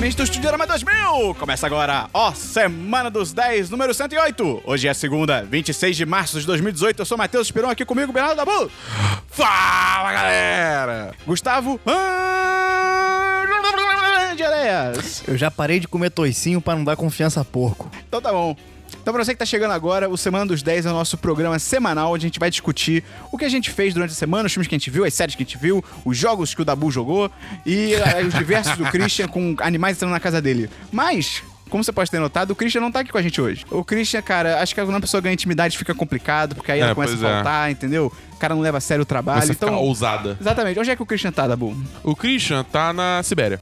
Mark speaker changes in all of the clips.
Speaker 1: diretamente do Estudiorama 2000. Começa agora, ó, Semana dos 10, número 108. Hoje é segunda, 26 de março de 2018. Eu sou Matheus Esperon, aqui comigo, Bernardo Dabu.
Speaker 2: Fala, galera!
Speaker 1: Gustavo...
Speaker 3: Eu já parei de comer toicinho pra não dar confiança a porco.
Speaker 1: Então tá bom. Então, pra você que tá chegando agora, o Semana dos 10 é o nosso programa semanal onde a gente vai discutir o que a gente fez durante a semana, os filmes que a gente viu, as séries que a gente viu, os jogos que o Dabu jogou e eh, os diversos do Christian com animais entrando na casa dele. Mas. Como você pode ter notado, o Christian não tá aqui com a gente hoje. O Christian, cara, acho que quando a pessoa ganha intimidade fica complicado, porque aí
Speaker 2: É,
Speaker 1: ela começa a
Speaker 2: é.
Speaker 1: faltar, entendeu? O cara não leva a sério o trabalho.
Speaker 2: Você
Speaker 1: então.
Speaker 2: fica ousada.
Speaker 1: Exatamente. Onde é que o Christian tá, Dabu?
Speaker 2: O Christian tá na Sibéria.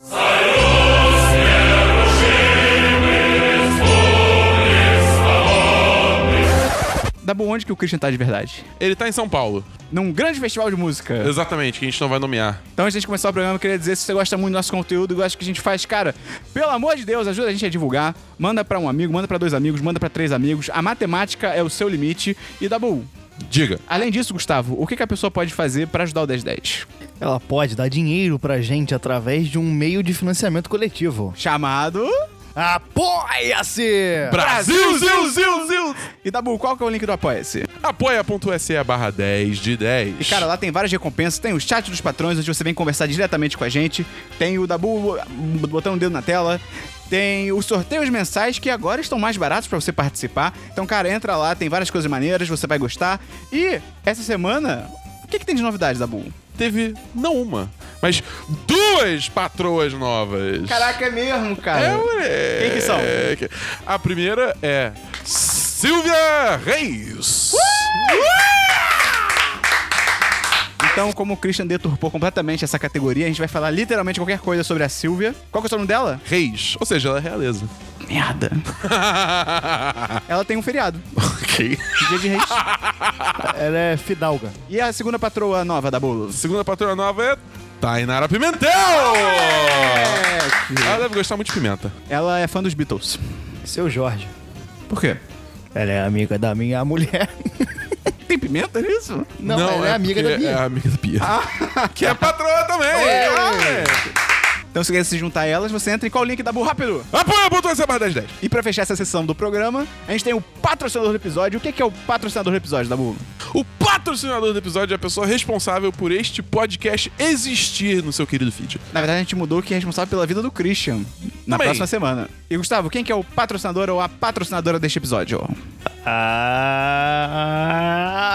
Speaker 1: Dabu, onde que o Christian tá de verdade?
Speaker 2: Ele tá em São Paulo.
Speaker 1: Num grande festival de música.
Speaker 2: Exatamente, que a gente não vai nomear.
Speaker 1: Então, antes de começar o programa, eu queria dizer se você gosta muito do nosso conteúdo e gosta do que a gente faz, cara, pelo amor de Deus, ajuda a gente a divulgar. Manda pra um amigo, manda pra dois amigos, manda pra três amigos. A matemática é o seu limite. E Dabu,
Speaker 2: Diga.
Speaker 1: além disso, Gustavo, o que, que a pessoa pode fazer pra ajudar o 1010?
Speaker 3: Ela pode dar dinheiro pra gente através de um meio de financiamento coletivo.
Speaker 1: Chamado.
Speaker 3: Apoia-se!
Speaker 2: Brasil, Zil, Zil, Zil!
Speaker 1: E Dabu, qual que é o link do Apoia-se?
Speaker 2: Apoia.se barra 10 de 10.
Speaker 1: E cara, lá tem várias recompensas. Tem o chat dos patrões, onde você vem conversar diretamente com a gente. Tem o Dabu botando o dedo na tela. Tem os sorteios mensais que agora estão mais baratos pra você participar. Então, cara, entra lá, tem várias coisas maneiras, você vai gostar. E essa semana, o que, que tem de novidade, Dabu?
Speaker 2: Teve, não uma, mas duas patroas novas.
Speaker 1: Caraca, é mesmo, cara.
Speaker 2: É.
Speaker 1: Quem que são?
Speaker 2: A primeira é Silvia Reis.
Speaker 1: Então, como o Christian deturpou completamente essa categoria, a gente vai falar literalmente qualquer coisa sobre a Silvia. Qual que é o nome dela?
Speaker 2: Reis, ou seja, ela é realeza.
Speaker 1: Merda. Ela tem um feriado.
Speaker 2: Ok.
Speaker 1: Dia de reis.
Speaker 3: Ela é fidalga.
Speaker 1: E a segunda patroa nova da Bolo?
Speaker 2: Segunda patroa nova é Tainara Pimentel. Ela deve gostar muito de pimenta.
Speaker 1: Ela é fã dos Beatles.
Speaker 3: Seu Jorge.
Speaker 1: Por quê?
Speaker 3: Ela é amiga da minha mulher.
Speaker 1: Tem pimenta nisso?
Speaker 3: Não, ela é, amiga da Bia.
Speaker 2: É amiga da Bia. que é patroa também. Ah, moleque.
Speaker 1: Então, se você quer se juntar a elas, você entra em qual link da Bu rápido?
Speaker 2: Apoia.se barra 10 10.
Speaker 1: E pra fechar essa sessão do programa, a gente tem o patrocinador do episódio. O que que é o patrocinador do episódio, Dabu?
Speaker 2: O patrocinador do episódio é a pessoa responsável por este podcast existir no seu querido feed.
Speaker 1: Na verdade, a gente mudou que é responsável pela vida do Christian na
Speaker 2: Também.
Speaker 1: próxima semana. E Gustavo, quem que é o patrocinador ou a patrocinadora deste episódio?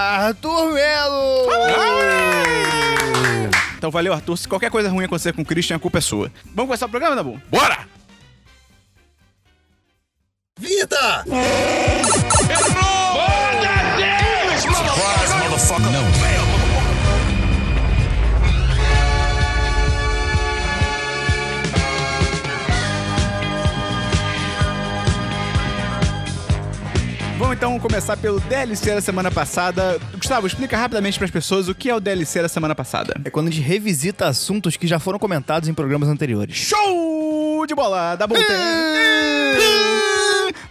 Speaker 3: Arthur Melo!
Speaker 1: Então valeu, Arthur. Se qualquer coisa ruim acontecer com o Christian, a culpa é sua. Vamos começar o programa, Dabu?
Speaker 2: Bora!
Speaker 4: Vida!
Speaker 1: Vamos então começar pelo DLC da semana passada. Gustavo, explica rapidamente pras pessoas o que é o DLC da semana passada.
Speaker 3: É quando a gente revisita assuntos que já foram comentados em programas anteriores.
Speaker 1: Show de bola! Dabu tem...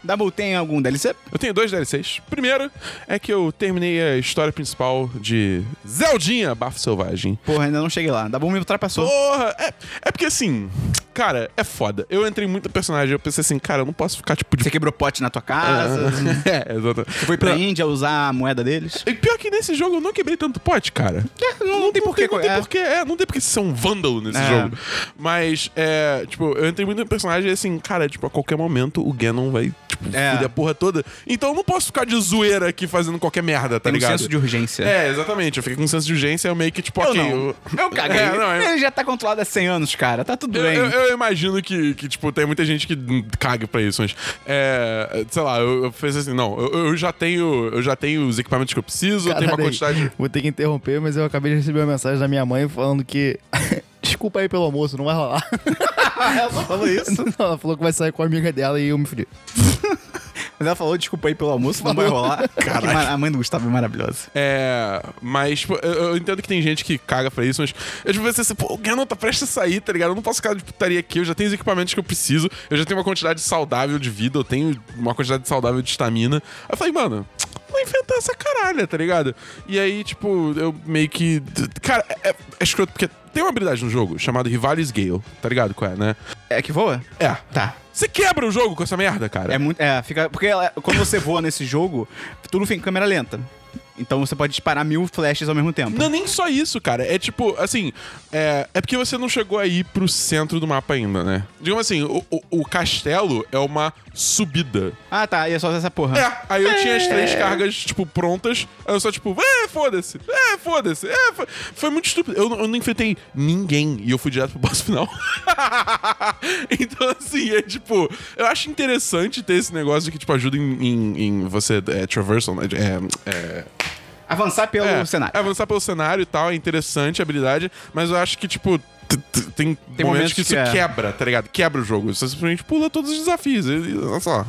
Speaker 1: Dabu tem algum DLC?
Speaker 2: Eu tenho dois DLCs. Primeiro é que eu terminei a história principal de Zeldinha Bafo Selvagem.
Speaker 1: Porra, ainda não cheguei lá. Dabu me ultrapassou.
Speaker 2: Porra! É, é porque assim, cara, é foda. Eu entrei muito personagem, eu pensei assim, cara, eu não posso ficar tipo de.
Speaker 1: Você quebrou pote na tua casa.
Speaker 2: é, exatamente.
Speaker 1: Você foi pra
Speaker 2: Não,
Speaker 1: Índia usar a moeda deles.
Speaker 2: E pior que nesse jogo eu não quebrei tanto pote, cara.
Speaker 1: não, não tem porquê.
Speaker 2: Não tem
Speaker 1: é.
Speaker 2: porquê, é, não tem porque ser um vândalo nesse
Speaker 1: É.
Speaker 2: jogo. Mas, é, tipo, eu entrei muito no personagem e assim, cara, tipo, a qualquer momento o Ganon vai, tipo,
Speaker 1: É.
Speaker 2: fuder a porra toda. Então eu não posso ficar de zoeira aqui fazendo qualquer merda, tá
Speaker 1: Tem um
Speaker 2: ligado?
Speaker 1: senso de urgência.
Speaker 2: É, exatamente. Eu fiquei com um senso de urgência, eu meio que, tipo,
Speaker 1: Eu
Speaker 2: ok.
Speaker 1: não.
Speaker 2: Eu,
Speaker 1: Eu caguei.
Speaker 2: É, não, eu-
Speaker 1: Ele já tá controlado há 100 anos, cara. Tá tudo bem.
Speaker 2: eu- eu imagino que, que, tipo, tem muita gente que caga pra isso, mas. É, sei lá, eu, eu fiz assim, não, eu, eu já tenho. Eu já tenho os equipamentos que eu preciso, eu tenho uma quantidade.
Speaker 3: Vou ter que interromper, mas eu acabei de receber uma mensagem da minha mãe falando que. Desculpa aí pelo almoço, não vai rolar.
Speaker 1: ela só falou isso.
Speaker 3: Não, ela falou que vai sair com a amiga dela e eu me fudi.
Speaker 1: Mas ela falou, desculpa aí pelo almoço, não vai rolar. Caralho. A mãe do Gustavo é maravilhosa.
Speaker 2: É. Mas, tipo, eu, eu entendo que tem gente que caga pra isso, mas eu tipo, pensei assim, pô, o Ganon tá prestes a sair, tá ligado? Eu não posso ficar de putaria aqui, eu já tenho os equipamentos que eu preciso, eu já tenho uma quantidade saudável de vida, eu tenho uma quantidade saudável de estamina. Aí eu falei, mano, vou enfrentar essa caralha, tá ligado? E aí, tipo, eu meio que. Cara, é, é escroto, porque tem uma habilidade no jogo chamada Rivalis Gale, tá ligado qual é, né?
Speaker 1: É que voa?
Speaker 2: É.
Speaker 1: Tá.
Speaker 2: Você quebra o jogo com essa merda, cara.
Speaker 1: É muito. É, fica. Porque ela- quando você voa nesse jogo, tudo fica em câmera lenta. Então você pode disparar mil flashes ao mesmo tempo.
Speaker 2: Não é nem só isso, cara. É tipo, assim, é, é porque você não chegou aí pro centro do mapa ainda, né? Digamos assim, o, o- o castelo é uma subida.
Speaker 1: Ah, tá. E é só essa porra.
Speaker 2: É, aí eu tinha as três cargas, tipo, prontas. Aí eu só, tipo, é, foda-se, é, foda-se, é, fo- Foi muito estúpido. Eu, não- eu não enfrentei ninguém e eu fui direto pro boss final. então, assim, é tipo, eu acho interessante ter esse negócio que, tipo, ajuda em, em- em você, é, traversal, né? É, é,
Speaker 1: Avançar pelo
Speaker 2: é,
Speaker 1: cenário.
Speaker 2: avançar pelo cenário e tal, é interessante a habilidade, mas eu acho que, tipo, tem,
Speaker 1: Tem
Speaker 2: momentos
Speaker 1: momentos
Speaker 2: que isso
Speaker 1: que é.
Speaker 2: quebra, tá ligado? Quebra o jogo. Você simplesmente pula todos os desafios. Olha só.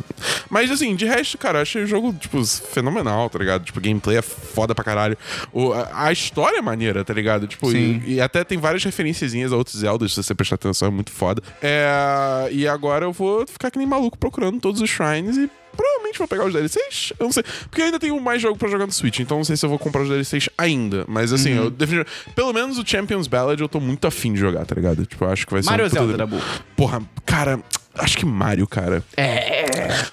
Speaker 2: Mas assim, de resto, cara, eu achei o jogo, tipo, fenomenal, tá ligado? Tipo, gameplay é foda pra caralho. O, a, a história é maneira, tá ligado? Tipo,
Speaker 1: Sim.
Speaker 2: e, e até tem várias referenciazinhas a outros Zeldas, se você prestar atenção, é muito foda. É, e agora eu vou ficar que nem maluco procurando todos os shrines e Provavelmente vou pegar os DLCs, eu não sei. Porque eu ainda tenho mais jogo pra jogar no Switch, então não sei se eu vou comprar os DLCs ainda. Mas assim,
Speaker 1: Uhum.
Speaker 2: eu defini- Pelo menos o Champions Ballad eu tô muito afim de jogar, tá ligado? Tipo, eu acho que vai ser
Speaker 1: Mario
Speaker 2: um
Speaker 1: Zelda,
Speaker 2: de-
Speaker 1: Dabu?
Speaker 2: Porra, cara, acho que Mario, cara. É.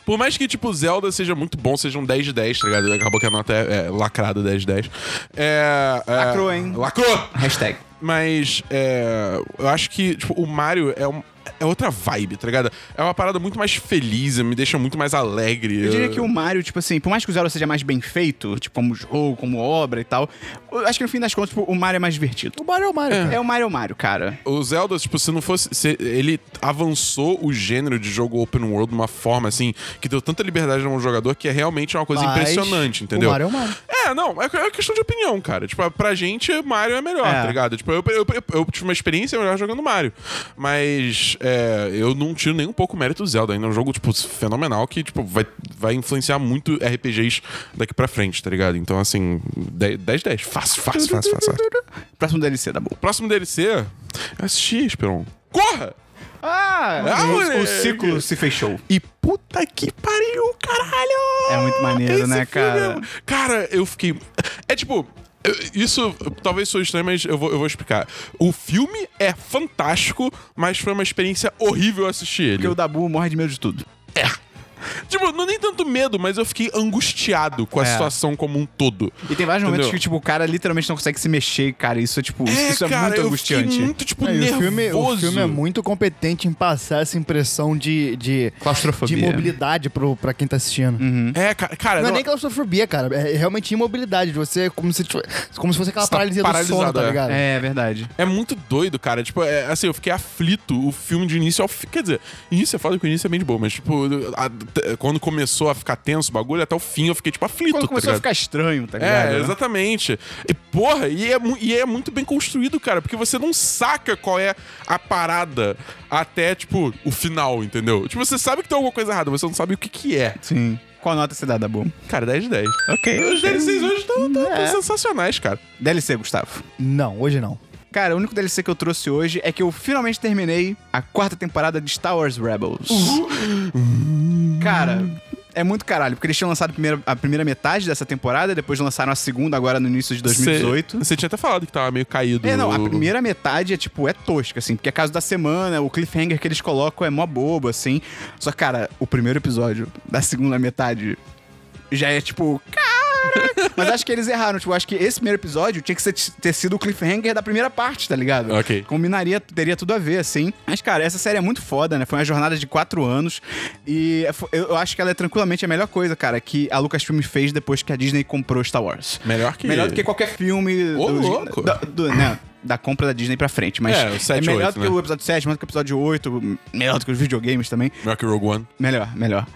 Speaker 2: Por mais que, tipo, Zelda seja muito bom, seja um 10 de 10, tá ligado? Acabou que a nota é, é lacrada 10 de 10. É, é-
Speaker 1: Lacrou, hein?
Speaker 2: Lacrou!
Speaker 1: Hashtag.
Speaker 2: Mas é, eu acho que tipo, o Mario é, um- é outra vibe, tá ligado? É uma parada muito mais feliz, me deixa muito mais alegre.
Speaker 1: Eu diria que o Mario, tipo assim, por mais que o Zelda seja mais bem feito, tipo, como jogo, como obra e tal, eu acho que no fim das contas, tipo, o Mario é mais divertido.
Speaker 3: O Mario é o Mario, cara.
Speaker 1: É o Mario Mario, cara.
Speaker 2: O Zelda, tipo, se não fosse. se ele avançou o gênero de jogo open world de uma forma, assim, que deu tanta liberdade ao jogador que é realmente uma coisa
Speaker 3: Mas
Speaker 2: impressionante, entendeu?
Speaker 3: O Mario é o Mario.
Speaker 2: É, não, é é questão de opinião, cara. Tipo, pra gente, Mario é melhor,
Speaker 1: É.
Speaker 2: tá ligado? Tipo, eu, eu, eu- eu tive uma experiência melhor jogando Mario. Mas é, eu não tiro nem um pouco o mérito do Zelda. Ainda é um jogo, tipo, fenomenal que, tipo, vai, vai influenciar muito RPGs daqui pra frente, tá ligado? Então, assim, 10-10. Fácil, fácil, fácil, fácil.
Speaker 1: Próximo DLC, Dabu.
Speaker 2: Próximo DLC, eu assisti, Esperon. Corra!
Speaker 1: Ah,
Speaker 2: Ah,
Speaker 1: o, ciclo se fechou.
Speaker 2: E puta que pariu, caralho!
Speaker 1: É muito maneiro, né,
Speaker 2: filme
Speaker 1: cara?
Speaker 2: é- Cara, eu fiquei. É tipo. Isso talvez sou estranho, mas eu vou, eu vou explicar. O filme é fantástico, mas foi uma experiência horrível assistir ele.
Speaker 1: Porque o Dabu morre de medo de tudo.
Speaker 2: Tipo, não nem tanto medo, mas eu fiquei angustiado com a
Speaker 1: É.
Speaker 2: situação como um todo.
Speaker 1: E tem vários momentos
Speaker 2: Entendeu?
Speaker 1: que, tipo, o cara literalmente não consegue se mexer, cara. Isso é, tipo,
Speaker 2: É,
Speaker 1: isso é
Speaker 2: cara,
Speaker 1: muito
Speaker 2: eu
Speaker 1: angustiante.
Speaker 2: muito, tipo,
Speaker 3: É,
Speaker 2: nervoso.
Speaker 3: o, filme, o filme é muito competente em passar essa impressão de, de,
Speaker 1: Claustrofobia.
Speaker 3: de imobilidade pro, pra quem tá assistindo.
Speaker 2: É, cara, cara
Speaker 3: Não é
Speaker 2: não-
Speaker 3: nem claustrofobia, cara. É realmente imobilidade. de Você, como se, como se fosse aquela
Speaker 2: Você tá
Speaker 3: paralisia do sono,
Speaker 2: paralisado,
Speaker 3: tá
Speaker 2: é.
Speaker 3: ligado?
Speaker 1: É, verdade.
Speaker 2: É muito doido, cara. Tipo, é, assim, eu fiquei aflito o filme de início ao fim. Quer dizer, início é foda que o início é bem de boa, mas, tipo, a- t- quando começou a ficar tenso o bagulho, até o fim eu fiquei, tipo, aflito.
Speaker 1: Quando
Speaker 2: tá
Speaker 1: começou a
Speaker 2: ligado?
Speaker 1: ficar estranho, tá ligado?
Speaker 2: É,
Speaker 1: né?
Speaker 2: exatamente. E, porra, e é, e é muito bem construído, cara, porque você não saca qual é a parada até, tipo, o final, entendeu? Tipo, você sabe que tem alguma coisa errada, você não sabe o que que é.
Speaker 1: Sim. Qual nota você dá, Dabu?
Speaker 2: Cara, 10 de 10.
Speaker 1: Ok.
Speaker 2: Os DLCs hoje estão
Speaker 1: É.
Speaker 2: sensacionais, cara.
Speaker 1: DLC, Gustavo.
Speaker 3: Não, hoje não.
Speaker 1: Cara, o único DLC que eu trouxe hoje é que eu finalmente terminei a quarta temporada de Star Wars Rebels. Cara, é muito caralho, porque eles tinham lançado a primeira, a primeira metade dessa temporada, depois lançaram a segunda agora no início de 2018.
Speaker 2: Você tinha até falado que tava meio caído.
Speaker 1: É, não, a primeira metade é, tipo, é tosca, assim, porque é caso da semana, o cliffhanger que eles colocam é mó bobo, assim. Só que, cara, o primeiro episódio da segunda metade já é, tipo, cara... Mas acho que eles erraram, tipo, acho que esse primeiro episódio tinha que ser- ter sido o cliffhanger da primeira parte, tá ligado?
Speaker 2: Ok.
Speaker 1: Combinaria, teria tudo a ver, assim. Mas, cara, essa série é muito foda, né? Foi uma jornada de quatro anos. E é eu acho que ela é tranquilamente a melhor coisa, cara, que a Lucasfilm fez depois que a Disney comprou Star Wars.
Speaker 2: Melhor que...
Speaker 1: Melhor do que qualquer filme
Speaker 2: Ô,
Speaker 1: do-
Speaker 2: louco.
Speaker 1: da, do- né, da compra da Disney pra frente. Mas
Speaker 2: É, o 7 e
Speaker 1: melhor
Speaker 2: 8,
Speaker 1: do que
Speaker 2: né?
Speaker 1: o episódio 7, melhor do que o episódio 8, melhor do que os videogames também.
Speaker 2: Melhor que Rogue One.
Speaker 1: Melhor, melhor.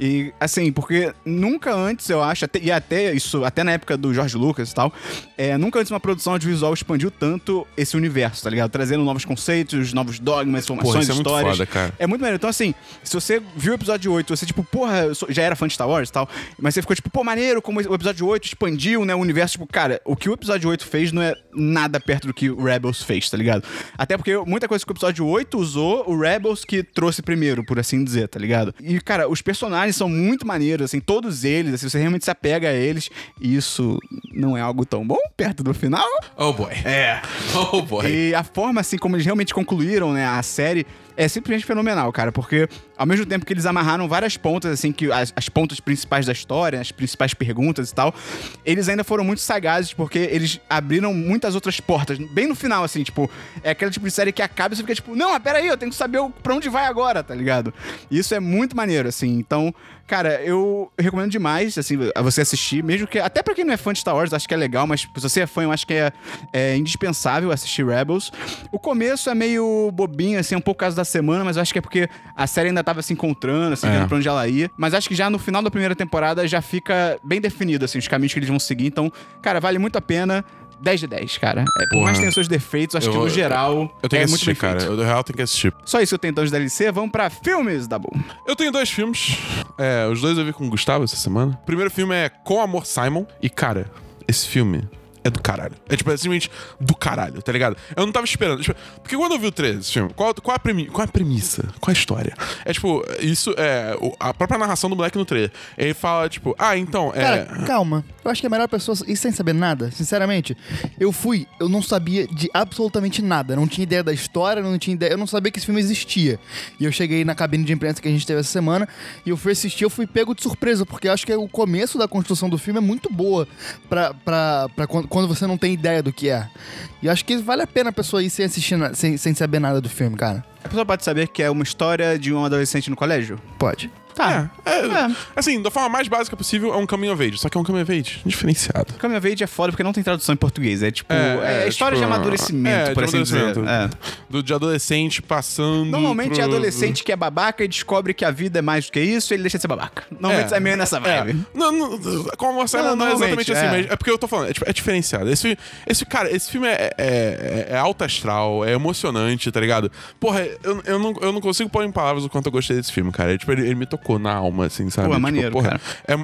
Speaker 1: E assim, porque nunca antes, eu acho, até- e até isso, até na época do George Lucas e tal, é, nunca antes uma produção audiovisual expandiu tanto esse universo, tá ligado? Trazendo novos conceitos, novos dogmas, informações,
Speaker 2: isso é muito
Speaker 1: histórias.
Speaker 2: foda, cara.
Speaker 1: É muito maneiro. Então, assim, se você viu o episódio 8, você, tipo, porra, sou- já era fã de Star Wars e tal, mas você ficou, tipo, pô, maneiro como o episódio 8 expandiu, né, o universo. Tipo, cara, o que o episódio 8 fez não é nada perto do que o Rebels fez, tá ligado? Até porque muita coisa que o episódio 8 usou, o Rebels que trouxe primeiro, por assim dizer, tá ligado? E, cara, os personagens são muito maneiros, assim, todos eles, assim, você realmente se apega a eles, e isso não é algo tão bom perto do final.
Speaker 2: Oh boy. É. Oh boy.
Speaker 1: E a forma, assim, como eles realmente concluíram, né, a série é simplesmente fenomenal, cara, porque ao mesmo tempo que eles amarraram várias pontas, assim, que as, as pontas principais da história, as principais perguntas e tal, eles ainda foram muito sagazes, porque eles abriram muitas outras portas, bem no final, assim, tipo, é aquela tipo de série que acaba e você fica tipo, não, peraí, eu tenho que saber pra onde vai agora, tá ligado? E isso é muito maneiro, assim, então, cara, eu recomendo demais, assim, a você assistir, mesmo que, até pra quem não é fã de Star Wars, acho que é legal, mas se você é fã, eu acho que é, é indispensável assistir Rebels. O começo é meio bobinho, assim, um pouco causa da semana, mas eu acho que é porque a série ainda tava se encontrando, assim,
Speaker 2: É.
Speaker 1: vendo pra onde ela ia. Mas acho que já no final da primeira temporada já fica bem definido, assim, os caminhos que eles vão seguir. Então, cara, vale muito a pena. 10 de 10, cara. É, por mais que tenha seus defeitos, acho
Speaker 2: Eu
Speaker 1: que no geral
Speaker 2: Eu tenho
Speaker 1: é
Speaker 2: que
Speaker 1: muito
Speaker 2: assistir,
Speaker 1: bem
Speaker 2: cara.
Speaker 1: feito.
Speaker 2: Eu, do real, tenho que assistir.
Speaker 1: Só isso eu tenho então de DLC. Vamos pra filmes, Dabu.
Speaker 2: Eu tenho dois filmes. É, os dois eu vi com o Gustavo essa semana. O primeiro filme é Com Amor Simon. E, cara, esse filme é do caralho. É tipo, é simplesmente do caralho, tá ligado? Eu não tava esperando. Tipo, porque quando eu vi o trailer desse filme, qual, qual, a premi qual a premissa? Qual a história? É tipo, isso é a própria narração do moleque no trailer. Ele fala, tipo, ah, então, é.
Speaker 3: Cara, calma. Eu acho que é melhor pessoa ir sem saber nada, sinceramente. Eu fui, eu não sabia de absolutamente nada. Não tinha ideia da história, não tinha ideia. Eu não sabia que esse filme existia. E eu cheguei na cabine de imprensa que a gente teve essa semana e eu fui assistir, eu fui pego de surpresa, porque eu acho que o começo da construção do filme é muito boa pra, pra, pra quando, você não tem ideia do que é. E eu acho que vale a pena a pessoa ir sem assistir, na- sem, sem saber nada do filme, cara.
Speaker 1: A pessoa pode saber que é uma história de um adolescente no colégio?
Speaker 3: Pode.
Speaker 1: Tá.
Speaker 2: É, é,
Speaker 1: É.
Speaker 2: Assim, da forma mais básica possível, é um coming of age. Só que é um coming of age diferenciado.
Speaker 1: Coming of Age é foda porque não tem tradução em português. É tipo. É,
Speaker 2: É, é,
Speaker 1: história
Speaker 2: tipo,
Speaker 1: de amadurecimento,
Speaker 2: é, de
Speaker 1: por assim dizer.
Speaker 2: amadurecimento.
Speaker 1: É.
Speaker 2: Do, de adolescente passando.
Speaker 1: Normalmente é
Speaker 2: pro-
Speaker 1: adolescente que é babaca e descobre que a vida é mais do que isso e ele deixa de ser babaca. Normalmente é, meio nessa vibe.
Speaker 2: É. Não, não, como você
Speaker 1: Não,
Speaker 2: não, não é exatamente assim,
Speaker 1: é.
Speaker 2: mas é porque eu tô falando, é, tipo, é diferenciado. Esse, esse, cara, esse filme é, é, é, é alto astral, é emocionante, tá ligado? Porra, eu, eu, não, eu não consigo pôr em palavras o quanto eu gostei desse filme, cara. É, tipo, ele, ele me tocou na alma, assim, sabe?
Speaker 1: Pô, é
Speaker 2: Tipo,
Speaker 1: maneiro,
Speaker 2: porra,
Speaker 1: cara.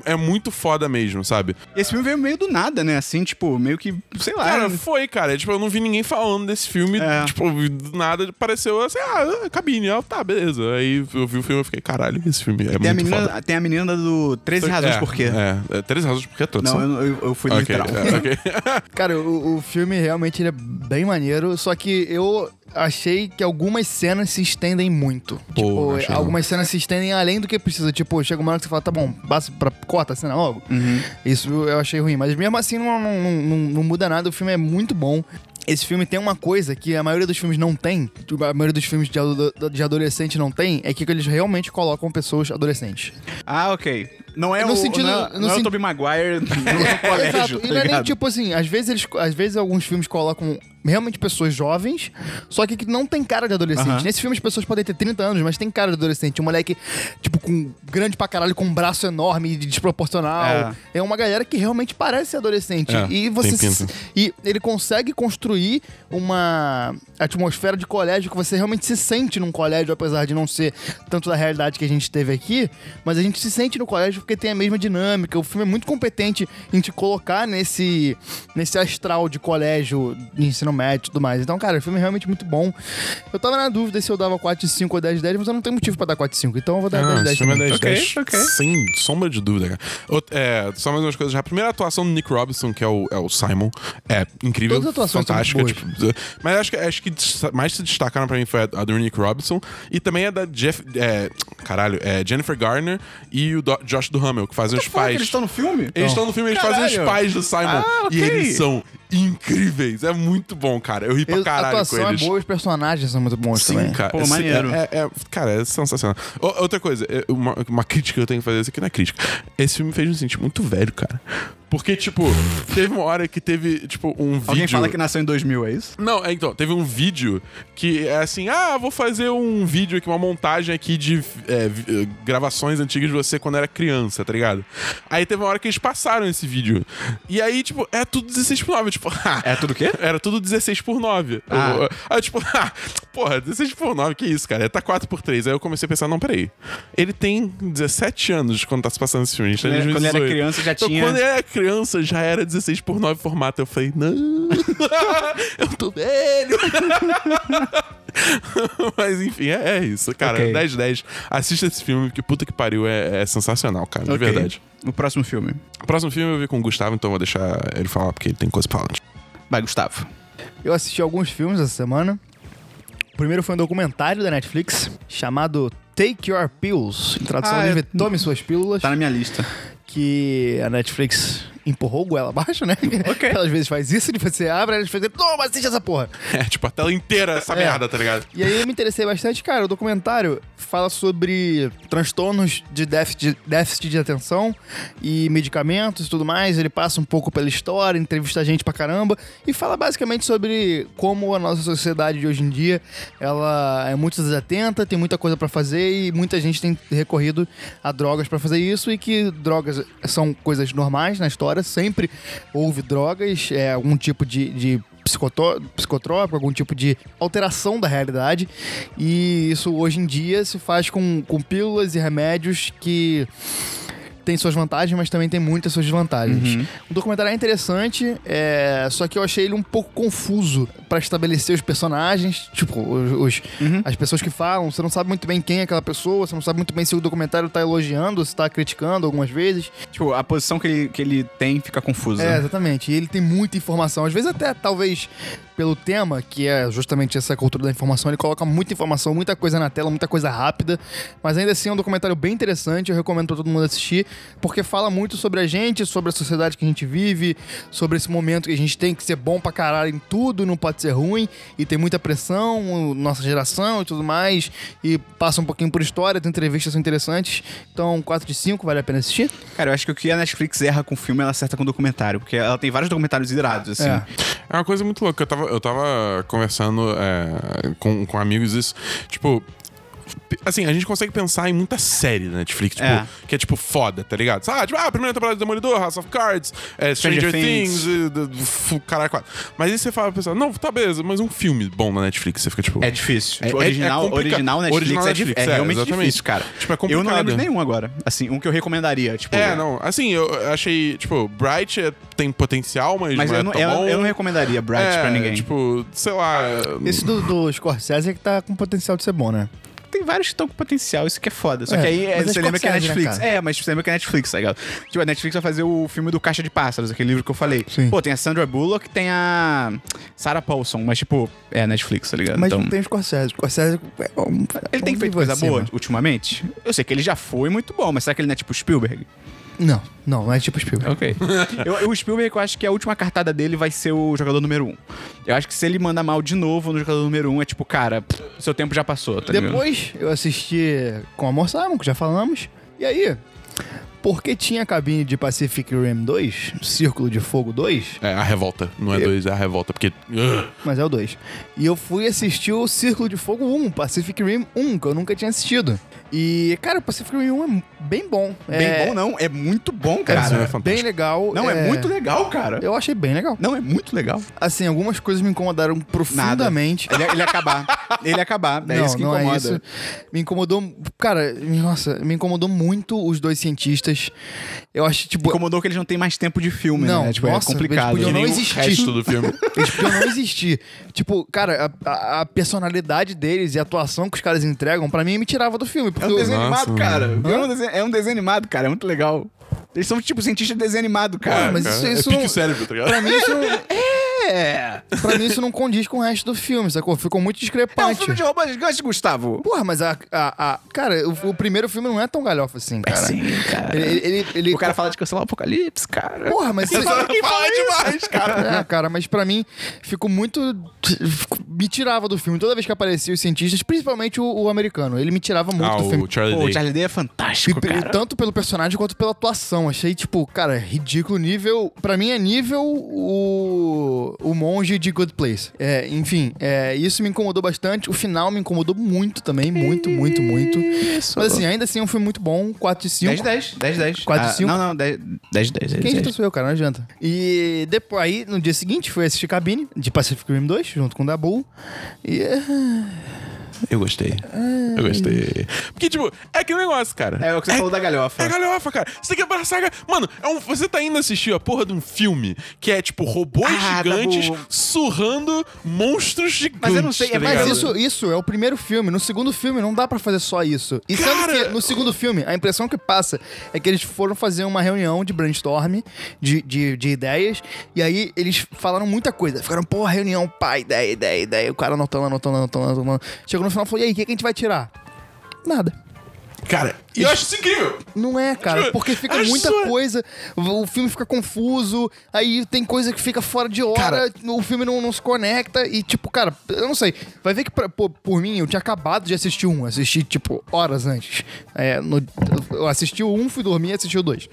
Speaker 2: É, é muito foda mesmo, sabe?
Speaker 1: E esse filme veio meio do nada, né? Assim, tipo, meio que, sei lá.
Speaker 2: Cara, foi, cara. Tipo, eu não vi ninguém falando desse filme.
Speaker 1: É.
Speaker 2: Tipo, do nada pareceu assim, ah, cabine. Ah, tá, beleza. Aí eu vi o filme e fiquei, caralho, esse filme é
Speaker 1: tem, a
Speaker 2: muito foda.
Speaker 1: menina, tem a menina do 13 Razões
Speaker 2: é,
Speaker 1: Por Quê.
Speaker 2: É, é, 13 razões por quê? Tradução?
Speaker 1: Não, eu, eu, eu fui
Speaker 2: Ok,
Speaker 1: literal.
Speaker 2: é, ok.
Speaker 3: Cara, o, o filme realmente ele é bem maneiro, só que eu achei que algumas cenas se estendem muito.
Speaker 2: Pô,
Speaker 3: tipo,
Speaker 2: achei não.
Speaker 3: algumas cenas se estendem além do que precisa. Tipo, chega uma hora que você fala, tá bom, passa pra, corta a cena logo.
Speaker 1: Uhum.
Speaker 3: Isso eu achei ruim. Mas mesmo assim não, não, não, não- muda nada, o filme é muito bom. Esse filme tem uma coisa que a maioria dos filmes não tem, tipo, a maioria dos filmes de, de adolescente não tem, é que eles realmente colocam pessoas adolescentes.
Speaker 1: Ah, ok. Não é
Speaker 3: No
Speaker 1: o,
Speaker 3: sentido-
Speaker 1: não é,
Speaker 3: no
Speaker 1: não é o Tobey Maguire no colégio,
Speaker 3: Exato.
Speaker 1: tá
Speaker 3: E não é nem tipo assim, às vezes eles, às vezes alguns filmes colocam realmente pessoas jovens, só que que não tem cara de adolescente. Nesse filme as pessoas podem ter 30 anos, mas tem cara de adolescente. Um moleque, tipo, com grande pra caralho, com um braço enorme e desproporcional. É. uma galera que realmente parece adolescente.
Speaker 2: É,
Speaker 3: e você se- e ele consegue construir uma atmosfera de colégio que você realmente se sente num colégio, apesar de não ser tanto da realidade que a gente teve aqui, mas a gente se sente no colégio porque tem a mesma dinâmica. O filme é muito competente em te colocar nesse, nesse astral de colégio, de ensino médio e tudo mais. Então, cara, o filme é realmente muito bom. Eu tava na dúvida se eu dava 4 de 5 ou 10 de 10, mas eu não tenho motivo pra dar 4 de 5. Então eu vou dar 10
Speaker 2: Ah,
Speaker 3: de 10
Speaker 2: esse filme é
Speaker 3: também.
Speaker 2: 10
Speaker 1: Ok,
Speaker 2: 10.
Speaker 1: ok.
Speaker 2: Sem sombra de dúvida, cara. É, só mais umas coisas. já. A primeira atuação do Nick Robinson, que é o, é o Simon, é incrível.
Speaker 3: Todas as atuações são
Speaker 2: fantástica. tipo, mas acho que, acho que mais se destacaram pra mim foi a, a do Nick Robinson e também a da Jeff. É, caralho, é Jennifer Garner e o Do- Josh Duhamel, que fazem os pais.
Speaker 1: eles estão no filme?
Speaker 2: Eles estão no filme, eles fazem os
Speaker 1: Caralho.
Speaker 2: pais do Simon.
Speaker 1: Ah, ok.
Speaker 2: E eles são incríveis. É muito bom, cara. Eu ri pra
Speaker 3: Eu- a
Speaker 2: caralho com
Speaker 3: atuação é
Speaker 2: eles.
Speaker 3: boa, os personagens são muito bons
Speaker 2: Sim,
Speaker 3: também.
Speaker 2: cara.
Speaker 1: Pô,
Speaker 2: Esse-
Speaker 1: maneiro.
Speaker 2: É, é- é- cara, é sensacional. O- outra coisa, é, uma, uma crítica que eu tenho que fazer, isso aqui não é crítica. Esse filme fez me sentir muito velho, cara. Porque, tipo, teve uma hora que teve, tipo, um vídeo...
Speaker 1: Alguém fala que nasceu em 2000, é isso?
Speaker 2: Não, é, então, teve um vídeo que é assim, ah, vou fazer um vídeo aqui, uma montagem aqui de é, eh, gravações antigas de você quando era criança, tá ligado? Aí teve uma hora que eles passaram esse vídeo. E aí, tipo, é tudo 16 por 9, tipo,
Speaker 1: É tudo o quê?
Speaker 2: Era tudo 16 por 9.
Speaker 1: Ah.
Speaker 2: Eu- Aí, tipo, ah, porra, 16 por 9, que isso, cara? Tá 4 por 3. Aí eu comecei a pensar, não, peraí. Ele tem 17 anos quando tá se passando esse filme. Tá
Speaker 1: Quando ele- quando ele era
Speaker 2: 2018.
Speaker 1: criança, já
Speaker 2: então,
Speaker 1: tinha-
Speaker 2: Quando ele era criança já era 16 por 9 formato. Eu falei, não, eu tô velho. Mas enfim, é, é isso, cara.
Speaker 1: Ok.
Speaker 2: 10 10. Assista esse filme, que puta que pariu, é, é sensacional, cara, de
Speaker 1: Ok.
Speaker 2: verdade.
Speaker 1: O próximo filme.
Speaker 2: O próximo filme eu vi com o Gustavo, então vou deixar ele falar, porque ele tem coisa pra falar.
Speaker 1: Vai, Gustavo.
Speaker 3: Eu assisti alguns filmes essa semana. O primeiro foi um documentário da Netflix chamado Take Your Pills. Em tradução
Speaker 1: Ah,
Speaker 3: livre,
Speaker 1: é-
Speaker 3: Tome Suas Pílulas.
Speaker 1: Tá na minha lista.
Speaker 3: Que a Netflix empurrou goela abaixo, né?
Speaker 1: Ok.
Speaker 3: Ela às vezes faz isso, e você abre, a Netflix diz, toma, assiste essa porra.
Speaker 2: É, tipo, a tela inteira essa
Speaker 3: É.
Speaker 2: merda, tá ligado?
Speaker 3: E aí eu me interessei bastante, cara. O documentário fala sobre transtornos de déficit, déficit de atenção e medicamentos e tudo mais. Ele passa um pouco pela história, entrevista gente pra caramba e fala basicamente sobre como a nossa sociedade de hoje em dia ela é muito desatenta, tem muita coisa pra fazer e muita gente tem recorrido a drogas pra fazer isso e que drogas são coisas normais na história, sempre houve drogas, é algum tipo de, de psicotrópico, algum tipo de alteração da realidade. E isso hoje em dia se faz com, com pílulas e remédios que tem suas vantagens, mas também tem muitas suas desvantagens. O documentário é interessante, é, só que eu achei ele um pouco confuso pra estabelecer os personagens, tipo, os, os- as pessoas que falam, você não sabe muito bem quem é aquela pessoa, você não sabe muito bem se o documentário tá elogiando, se tá criticando algumas vezes.
Speaker 1: Tipo, a posição que ele, que ele tem fica confusa.
Speaker 3: É, exatamente. E ele tem muita informação. Às vezes até, talvez, pelo tema, que é justamente essa cultura da informação, ele coloca muita informação, muita coisa na tela, muita coisa rápida. Mas ainda assim é um documentário bem interessante, eu recomendo pra todo mundo assistir, porque fala muito sobre a gente, sobre a sociedade que a gente vive, sobre esse momento que a gente tem que ser bom pra caralho em tudo, não pode ser ruim, e tem muita pressão, nossa geração e tudo mais, e passa um pouquinho por história, tem entrevistas são interessantes. Então, 4 de 5, vale a pena assistir?
Speaker 1: Cara, eu acho que o que a Netflix erra com filme, ela acerta com documentário. Porque ela tem vários documentários irados, assim.
Speaker 3: É.
Speaker 2: É uma coisa muito louca. Eu tava, eu tava conversando é, com, com amigos isso. Tipo. Assim, a gente consegue pensar em muita série da Netflix, tipo,
Speaker 1: É.
Speaker 2: que é tipo foda, tá ligado? Ah, tipo, ah, a primeira temporada do Demolidor, House of Cards, é, Stranger,
Speaker 1: Stranger
Speaker 2: Things,
Speaker 1: Things.
Speaker 2: caralho, quatro. Mas aí você fala pra pessoa, não, tá beleza, mas um filme bom na Netflix, você fica tipo.
Speaker 1: É difícil.
Speaker 2: É-
Speaker 1: Tipo,
Speaker 2: é- é
Speaker 1: original, original Netflix
Speaker 2: original
Speaker 1: é,
Speaker 2: Netflix,
Speaker 1: é
Speaker 2: é,
Speaker 1: realmente
Speaker 2: exatamente.
Speaker 1: difícil, cara.
Speaker 2: Tipo, é
Speaker 1: Eu não lembro de
Speaker 2: complicado.
Speaker 1: nenhum agora. Assim, um que eu recomendaria. Tipo,
Speaker 2: É, não. Assim, eu achei, tipo, Bright é- tem potencial, mas,
Speaker 1: Mas
Speaker 2: não é
Speaker 1: eu, não,
Speaker 2: tão
Speaker 1: eu,
Speaker 2: bom.
Speaker 1: eu não recomendaria Bright
Speaker 2: é,
Speaker 1: pra ninguém.
Speaker 2: Tipo, sei lá.
Speaker 3: Esse do, do Scorsese é que tá com potencial de ser bom, né?
Speaker 1: Tem vários que estão com potencial, isso que é foda. Só
Speaker 3: É,
Speaker 1: que aí é,
Speaker 3: é
Speaker 1: você lembra que é
Speaker 3: né,
Speaker 1: Netflix.
Speaker 3: cara?
Speaker 1: é, mas você lembra que é Netflix, tá ligado? Tipo, a Netflix vai fazer o filme do Caixa de Pássaros, aquele livro que eu falei.
Speaker 3: Sim.
Speaker 1: Pô, tem a Sandra Bullock, tem a Sarah Paulson, mas tipo, é Netflix, tá ligado?
Speaker 3: Mas
Speaker 1: então,
Speaker 3: não tem o Scorsese. Scorsese... é um-
Speaker 1: ele tem feito coisa boa ultimamente? Eu sei que ele já foi muito bom, mas será que ele não é tipo Spielberg?
Speaker 3: Não, não, não é tipo Spielberg.
Speaker 1: Ok. eu, o Spielberg, eu acho que a última cartada dele vai ser o jogador número um. Eu acho que se ele mandar mal de novo no jogador número um, é tipo, cara, pff, seu tempo já passou, tá ligado?
Speaker 3: Depois eu assisti com a Amor Simon, que já falamos. E aí, porque tinha a cabine de Pacific Rim 2, Círculo de Fogo 2,
Speaker 2: É a revolta. Não é
Speaker 3: Eu-
Speaker 2: dois, é a revolta. Porque.
Speaker 3: Mas é o 2. E eu fui assistir o Círculo de Fogo 1, Pacific Rim 1, que eu nunca tinha assistido. E, cara, o Pacific Rim 1 é bem bom.
Speaker 1: Bem
Speaker 3: é,
Speaker 1: bom, não. É muito bom, cara.
Speaker 2: é
Speaker 3: bem legal.
Speaker 1: Não, é... muito legal, cara.
Speaker 3: Eu achei bem legal.
Speaker 1: Não, é muito legal.
Speaker 3: Assim, algumas coisas me incomodaram profundamente.
Speaker 1: Ele, ele ia acabar. Ele ia acabar. É
Speaker 3: não,
Speaker 1: isso que
Speaker 3: não
Speaker 1: incomoda.
Speaker 3: é isso. Me incomodou. Cara, nossa, me incomodou muito os dois cientistas. Eu acho, tipo.
Speaker 1: Incomodou que eles não têm mais tempo de filme,
Speaker 3: Não,
Speaker 1: né? Tipo,
Speaker 3: nossa,
Speaker 1: é complicado.
Speaker 3: eles podiam não
Speaker 2: o
Speaker 3: existir.
Speaker 2: resto do filme.
Speaker 3: Eles podiam não existir. Tipo, cara, a, a- a personalidade deles e a atuação que os caras entregam, pra mim, me tirava do filme.
Speaker 1: É um desenho
Speaker 2: Nossa,
Speaker 1: animado, cara. É um, desenho, é um desenho animado, cara. É muito legal. Eles são tipo cientistas de desenho animado, cara.
Speaker 3: mas
Speaker 2: cara,
Speaker 3: isso-
Speaker 2: é
Speaker 3: isso
Speaker 2: pique
Speaker 3: não-
Speaker 2: o cérebro, tá ligado?
Speaker 3: pra mim, isso não,
Speaker 1: É.
Speaker 3: pra mim, isso não condiz com o resto do filme, sacou? Ficou muito
Speaker 1: É um
Speaker 3: discrepante.
Speaker 1: filme de robô gigante, Gustavo.
Speaker 3: Porra, mas a, a, a- Cara, o, o primeiro filme não é tão galhofa assim, cara.
Speaker 1: sim, cara.
Speaker 3: Ele, ele, ele-
Speaker 1: O cara fala de cancelar o apocalipse, cara.
Speaker 3: Porra, mas
Speaker 1: Você quem fala demais, cara.
Speaker 3: É, cara, mas pra mim ficou muito. Me tirava do filme. Toda vez que aparecia os cientistas, principalmente o, o americano, ele me tirava muito
Speaker 2: Ah,
Speaker 3: do filme.
Speaker 2: o Charlie
Speaker 1: Pô, o
Speaker 2: Day.
Speaker 1: Charlie Day é
Speaker 3: E
Speaker 1: fantástico,
Speaker 3: pe-
Speaker 1: cara.
Speaker 3: tanto pelo personagem quanto pela atuação. Achei, tipo, cara, ridículo nível. Pra mim é nível o, o monge de Good Place. É, enfim, é, isso me incomodou bastante. O final me incomodou muito também. Muito, muito, muito.
Speaker 1: Isso.
Speaker 3: Mas assim, ainda assim é um filme muito bom. 4 de 5.
Speaker 1: 10 10, 10 10.
Speaker 3: Quatro de
Speaker 1: Ah,
Speaker 3: cinco?
Speaker 1: Não, não, 10 10 10.
Speaker 3: Quem editou sou eu, cara, não adianta. E depois, aí, no dia seguinte, fui assistir Cabine, de Pacific Rim 2, junto com o Dabu. E...
Speaker 2: Eu gostei. Eu gostei. Porque, tipo, é aquele negócio, cara.
Speaker 1: É o que você falou da galhofa.
Speaker 2: É galhofa, cara. Você tem que abraçar. a Mano, é um- você tá indo assistir a porra de um filme que é, tipo, robôs
Speaker 1: Ah,
Speaker 2: gigantes
Speaker 1: Dabu.
Speaker 2: surrando monstros gigantes.
Speaker 1: Mas eu não sei, é
Speaker 2: tá
Speaker 3: Mas
Speaker 2: ligado?
Speaker 3: isso, isso é o primeiro filme. No segundo filme não dá pra fazer só isso. E sendo
Speaker 2: Cara!
Speaker 3: que no segundo filme, a impressão que passa é que eles foram fazer uma reunião de brainstorm de, de, de ideias. E aí eles falaram muita coisa. Ficaram, pô, reunião, pá, ideia, ideia, ideia. O cara anotando, anotando, anotando, anotando. Chegou no final e falou: e aí, o que, que a gente vai tirar? Nada.
Speaker 2: Cara, e eu acho isso incrível.
Speaker 3: Não é, cara, porque fica
Speaker 2: acho
Speaker 3: muita
Speaker 2: isso-
Speaker 3: coisa, o filme fica confuso, aí tem coisa que fica fora de hora,
Speaker 2: Cara-
Speaker 3: o filme não, não se conecta e, tipo, cara, eu não sei. Vai ver que, pra- pô, por mim, eu tinha acabado de assistir um, assisti, tipo, horas antes. É, no- eu assisti o um, fui dormir e assisti o dois.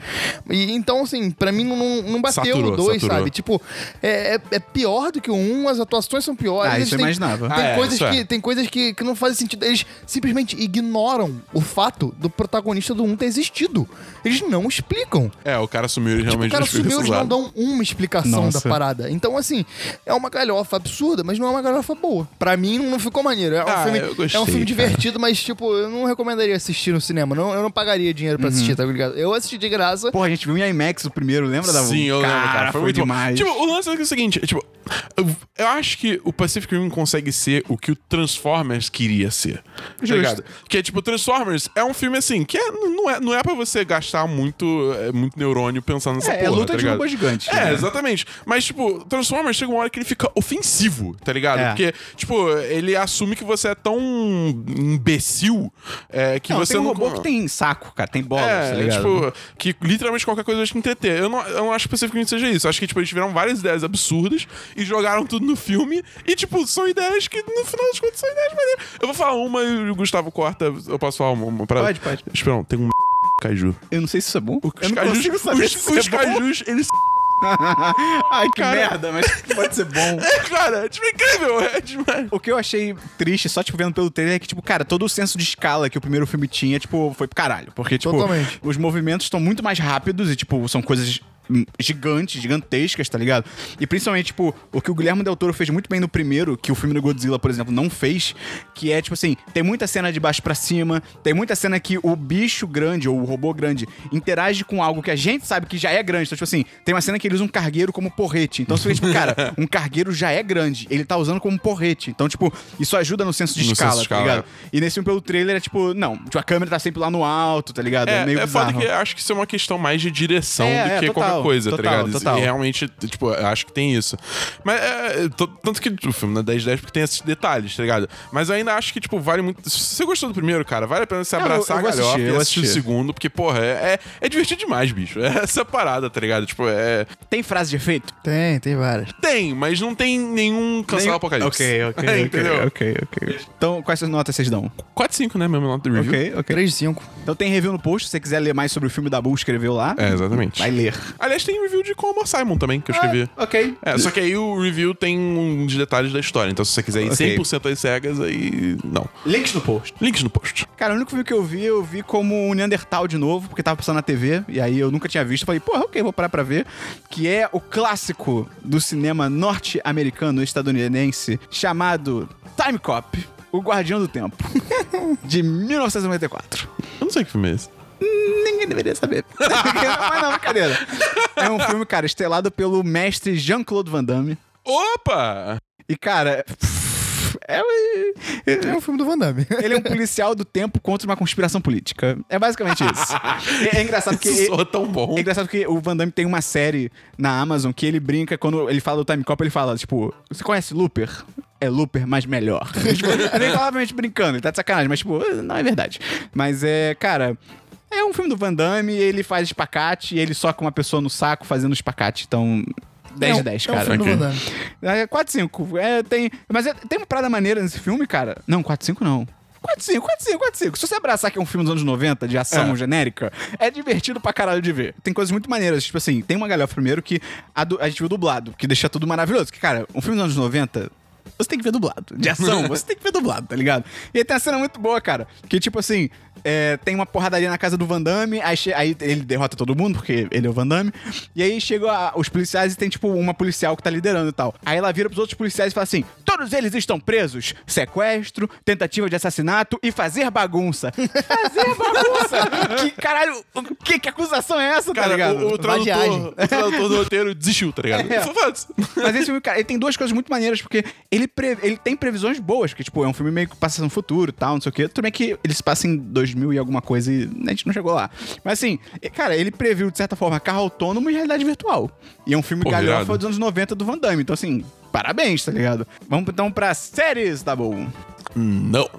Speaker 3: E, então, assim, pra mim não, não bateu
Speaker 2: Saturou,
Speaker 3: o dois,
Speaker 2: saturou.
Speaker 3: sabe? Tipo, é, é, é pior do que o um, as atuações são piores.
Speaker 1: Ah, isso eu
Speaker 3: têm-
Speaker 1: imaginava.
Speaker 3: Tem
Speaker 2: Ah, é,
Speaker 3: coisas,
Speaker 2: é.
Speaker 3: que, tem coisas que, que não fazem sentido. Eles simplesmente ignoram o fato do protagonista do um ter existido. Eles não explicam.
Speaker 2: É, o cara sumiu e
Speaker 3: Tipo,
Speaker 2: realmente
Speaker 3: o cara sumiu, eles não dão uma explicação
Speaker 1: Nossa.
Speaker 3: da parada. Então, assim, é uma galhofa absurda, mas não é uma galhofa boa. Pra mim, não ficou maneiro. É um,
Speaker 2: Ah,
Speaker 3: filme,
Speaker 2: eu gostei,
Speaker 3: é um filme
Speaker 2: cara.
Speaker 3: divertido, mas, tipo, eu não recomendaria assistir no cinema. Não, eu não pagaria dinheiro
Speaker 2: Uhum.
Speaker 3: pra assistir, tá ligado? Eu assisti de graça.
Speaker 1: Porra, a gente viu em IMAX o primeiro, lembra da
Speaker 2: Sim, eu lembro, cara. Foi, muito
Speaker 1: demais.
Speaker 2: Bom. Tipo, o lance é o seguinte, é, tipo, eu, eu acho que o Pacific Rim consegue ser o que o Transformers queria ser. Tá ligado? Que é tipo, Transformers é um filme assim, que é, não, é, não é pra você gastar muito, é, muito neurônio pensando nessa
Speaker 1: É, é
Speaker 2: porra,
Speaker 1: luta
Speaker 2: tá
Speaker 1: de robô gigante,
Speaker 2: É,
Speaker 1: né?
Speaker 2: exatamente. Mas, tipo, Transformers chega uma hora que ele fica ofensivo, tá ligado?
Speaker 1: É.
Speaker 2: Porque, tipo, ele assume que você é tão imbecil é, que
Speaker 1: não,
Speaker 2: você
Speaker 1: tem um
Speaker 2: não...
Speaker 1: robô que tem saco, cara, tem bola,
Speaker 2: É,
Speaker 1: tá ligado?
Speaker 2: tipo, que literalmente qualquer coisa vai te entreter. Eu não, eu não acho que especificamente seja isso. Eu acho que, tipo, eles tiveram várias ideias absurdas e jogaram tudo no filme. E, tipo, são ideias que, no final das contas, são ideias maneiras. Eu vou falar uma e o Gustavo corta. Eu posso falar uma, uma parada?
Speaker 1: Pode, pode.
Speaker 2: Espera, tem um caju.
Speaker 1: Eu não sei se isso é bom.
Speaker 2: Os
Speaker 1: eu
Speaker 2: cajus,
Speaker 1: saber
Speaker 2: os,
Speaker 1: se isso
Speaker 2: os
Speaker 1: é bom.
Speaker 2: cajus, eles.
Speaker 1: Ai, que
Speaker 2: Cara.
Speaker 1: merda, mas pode ser bom.
Speaker 2: É, cara, é, tipo, incrível, é demais.
Speaker 1: O que eu achei triste, só, tipo, vendo pelo trailer, é que, tipo, cara, todo o senso de escala que o primeiro filme tinha, tipo, foi pro caralho. Porque, tipo,
Speaker 3: Totalmente.
Speaker 1: os movimentos estão muito mais rápidos e, tipo, são coisas gigantes, gigantescas, tá ligado? E principalmente, tipo, o que o Guilherme Del Toro fez muito bem no primeiro, que o filme do Godzilla, por exemplo, não fez, que é, tipo assim, tem muita cena de baixo pra cima, tem muita cena que o bicho grande, ou o robô grande, interage com algo que a gente sabe que já é grande. Então, tipo assim, tem uma cena que ele usa um cargueiro como porrete. Então, você fica, tipo, cara, um cargueiro já é grande, ele tá usando como porrete. Então, tipo, isso ajuda no senso de
Speaker 2: No
Speaker 1: escala,
Speaker 2: senso de
Speaker 1: tá
Speaker 2: escala,
Speaker 1: ligado? E nesse filme, pelo trailer, é tipo, não, tipo, a câmera tá sempre lá no alto, tá ligado? É,
Speaker 2: É,
Speaker 1: meio
Speaker 2: é foda que acho que isso é uma questão mais de direção
Speaker 1: É,
Speaker 2: do
Speaker 1: é,
Speaker 2: que
Speaker 1: total,
Speaker 2: qualquer coisa,
Speaker 1: total,
Speaker 2: tá ligado?
Speaker 1: Total.
Speaker 2: E realmente, tipo, eu acho que tem isso. Mas é. t- Tanto que o filme não é 10-10 porque tem esses detalhes, tá ligado? Mas eu ainda acho que, tipo, vale muito. Se você gostou do primeiro, cara, vale a pena você
Speaker 1: Não,
Speaker 2: abraçar
Speaker 1: eu- eu
Speaker 2: a galhofa
Speaker 1: assistir,
Speaker 2: e assistir o segundo, porque, porra, é, é, é divertido demais, bicho. É essa parada, tá ligado? Tipo, é.
Speaker 1: Tem frase de efeito?
Speaker 3: Tem, tem várias.
Speaker 2: Tem, mas não tem nenhum cancelar o apocalipse.
Speaker 1: Ok, ok,
Speaker 2: É,
Speaker 1: ok,
Speaker 2: entendeu?
Speaker 1: ok, ok. Então, quais notas vocês dão?
Speaker 2: 4-5, né? Mesmo nota do review.
Speaker 1: Ok, ok.
Speaker 3: 3 de 5.
Speaker 1: Então tem review no post, se você quiser ler mais sobre o filme da Bull, escreveu lá.
Speaker 2: É, exatamente.
Speaker 1: Vai ler.
Speaker 2: Aliás, tem review de Como Simon também, que eu escrevi.
Speaker 1: Ah, ok.
Speaker 2: É, só que aí o review tem uns detalhes da história. Então, se você quiser ir
Speaker 1: Ok.
Speaker 2: 100% às cegas, aí. Não.
Speaker 1: Links no post.
Speaker 2: Links no post.
Speaker 1: Cara, o único filme que eu vi, eu vi como o Neandertal de novo, porque tava passando na TV, e aí eu nunca tinha visto. Falei, porra, ok, vou parar pra ver. Que é o clássico do cinema norte-americano estadunidense chamado Time Cop, O Guardião do Tempo, de 1994.
Speaker 2: Eu não sei que filme é esse.
Speaker 1: Ninguém deveria saber. Mas não, brincadeira. É um filme, cara, estelado pelo mestre Jean-Claude Van Damme.
Speaker 2: Opa!
Speaker 1: E, cara. É,
Speaker 3: É um filme do Van Damme.
Speaker 1: ele é um policial do tempo contra uma conspiração política. É basicamente isso. É, é engraçado porque.
Speaker 2: Isso soa tão bom.
Speaker 1: É engraçado porque o Van Damme tem uma série na Amazon que ele brinca, quando ele fala do Time Cop, ele fala, tipo, você conhece Looper? É Looper, mas melhor. tipo, eu nem falava realmente brincando, ele tá de sacanagem, mas, tipo, não é verdade. Mas é, cara. É um filme do Van Damme, ele faz espacate e ele soca uma pessoa no saco fazendo espacate. Então, 10
Speaker 3: É um-
Speaker 1: de 10,
Speaker 3: é um
Speaker 1: cara.
Speaker 3: filme do
Speaker 2: Ok.
Speaker 3: Van Damme.
Speaker 1: É 4 5. É, tem, mas é- tem uma parada maneira nesse filme, cara. Não, 4 5 não. 4 5, 4 5, 4 5. Se você abraçar que é um filme dos anos 90 de ação
Speaker 2: É.
Speaker 1: genérica, é divertido pra caralho de ver. Tem coisas muito maneiras. Tipo assim, tem uma galhofa primeiro que a, a gente viu dublado, que deixa tudo maravilhoso. Que, cara, um filme dos anos 90 você tem que ver dublado. De ação, você tem que ver dublado, tá ligado? E aí tem uma cena muito boa, cara. Que, tipo assim, é, tem uma porradaria na casa do Van Damme, aí, aí ele derrota todo mundo, porque ele é o Van Damme. E aí chegam a- os policiais e tem, tipo, uma policial que tá liderando e tal. Aí ela vira pros outros policiais e fala assim: todos eles estão presos. Sequestro, tentativa de assassinato e fazer bagunça. fazer bagunça! que caralho, que, que acusação é essa, tá
Speaker 2: Cara,
Speaker 1: ligado?
Speaker 2: o, o tradutor, o tradutor do roteiro desistiu, tá ligado?
Speaker 1: É. Mas esse filme, cara, ele tem duas coisas muito maneiras, porque ele, pre- ele tem previsões boas, que, tipo, é um filme meio que passa no futuro e tal, não sei o quê. Tudo bem que ele se passa em 2000 e alguma coisa e a gente não chegou lá. Mas, assim, cara, ele previu, de certa forma, carro autônomo e realidade virtual. E é um filme
Speaker 2: Pô,
Speaker 1: galhofa dos anos 90 do Van Damme. Então, assim, parabéns, tá ligado? Vamos, então, pra séries, tá bom?
Speaker 2: Não.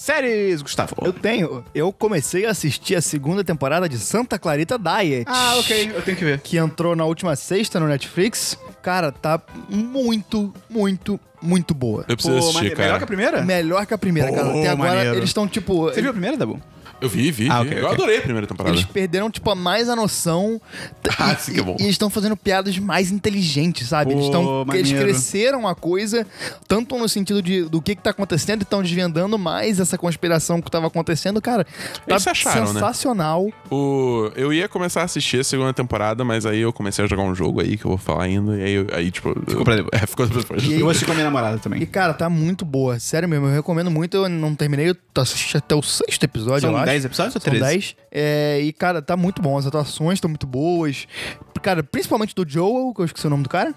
Speaker 1: Séries, Gustavo.
Speaker 3: Eu tenho. Eu comecei a assistir a segunda temporada de Santa Clarita Diet.
Speaker 1: Ah, ok, eu tenho que ver.
Speaker 3: Que entrou na última sexta no Netflix. Cara, tá muito, muito, muito boa.
Speaker 2: Eu preciso assistir,
Speaker 1: maneiro.
Speaker 2: cara.
Speaker 1: Melhor que a primeira?
Speaker 3: Melhor que a primeira, cara.
Speaker 1: Pô,
Speaker 3: Até agora
Speaker 1: maneiro.
Speaker 3: eles estão, tipo.
Speaker 1: Você viu a primeira, Dabu?
Speaker 2: Eu vi, vi.
Speaker 1: Ah,
Speaker 2: vi.
Speaker 1: ok,
Speaker 2: eu adorei a primeira temporada.
Speaker 3: Eles perderam, tipo, a mais a noção.
Speaker 2: Ah,
Speaker 3: e,
Speaker 2: sim que é bom.
Speaker 3: E eles estão fazendo piadas mais inteligentes, sabe? eles,
Speaker 1: Pô,
Speaker 3: tão, eles cresceram a coisa, tanto no sentido de, do que, que tá acontecendo, e estão desvendando mais essa conspiração que tava acontecendo. Cara, tá
Speaker 2: Eles acharam, né?
Speaker 3: sensacional.
Speaker 2: O... Eu ia começar a assistir a segunda temporada, mas aí eu comecei a jogar um jogo aí que eu vou falar ainda. E aí, eu- aí tipo. Ficou
Speaker 1: pra depois.
Speaker 2: É, ficou pra depois.
Speaker 3: E-
Speaker 1: Eu vou assistir com a minha namorada
Speaker 3: E,
Speaker 1: também.
Speaker 3: cara, tá muito boa. Sério mesmo, eu recomendo muito. Eu não terminei, eu assisti até o sexto episódio,
Speaker 1: São
Speaker 3: eu acho.
Speaker 1: 10 episódios ou
Speaker 3: São
Speaker 1: 13?
Speaker 3: 10. É, e, cara, tá muito bom. As atuações estão muito boas. Cara, principalmente do Joel, que eu esqueci o nome do cara.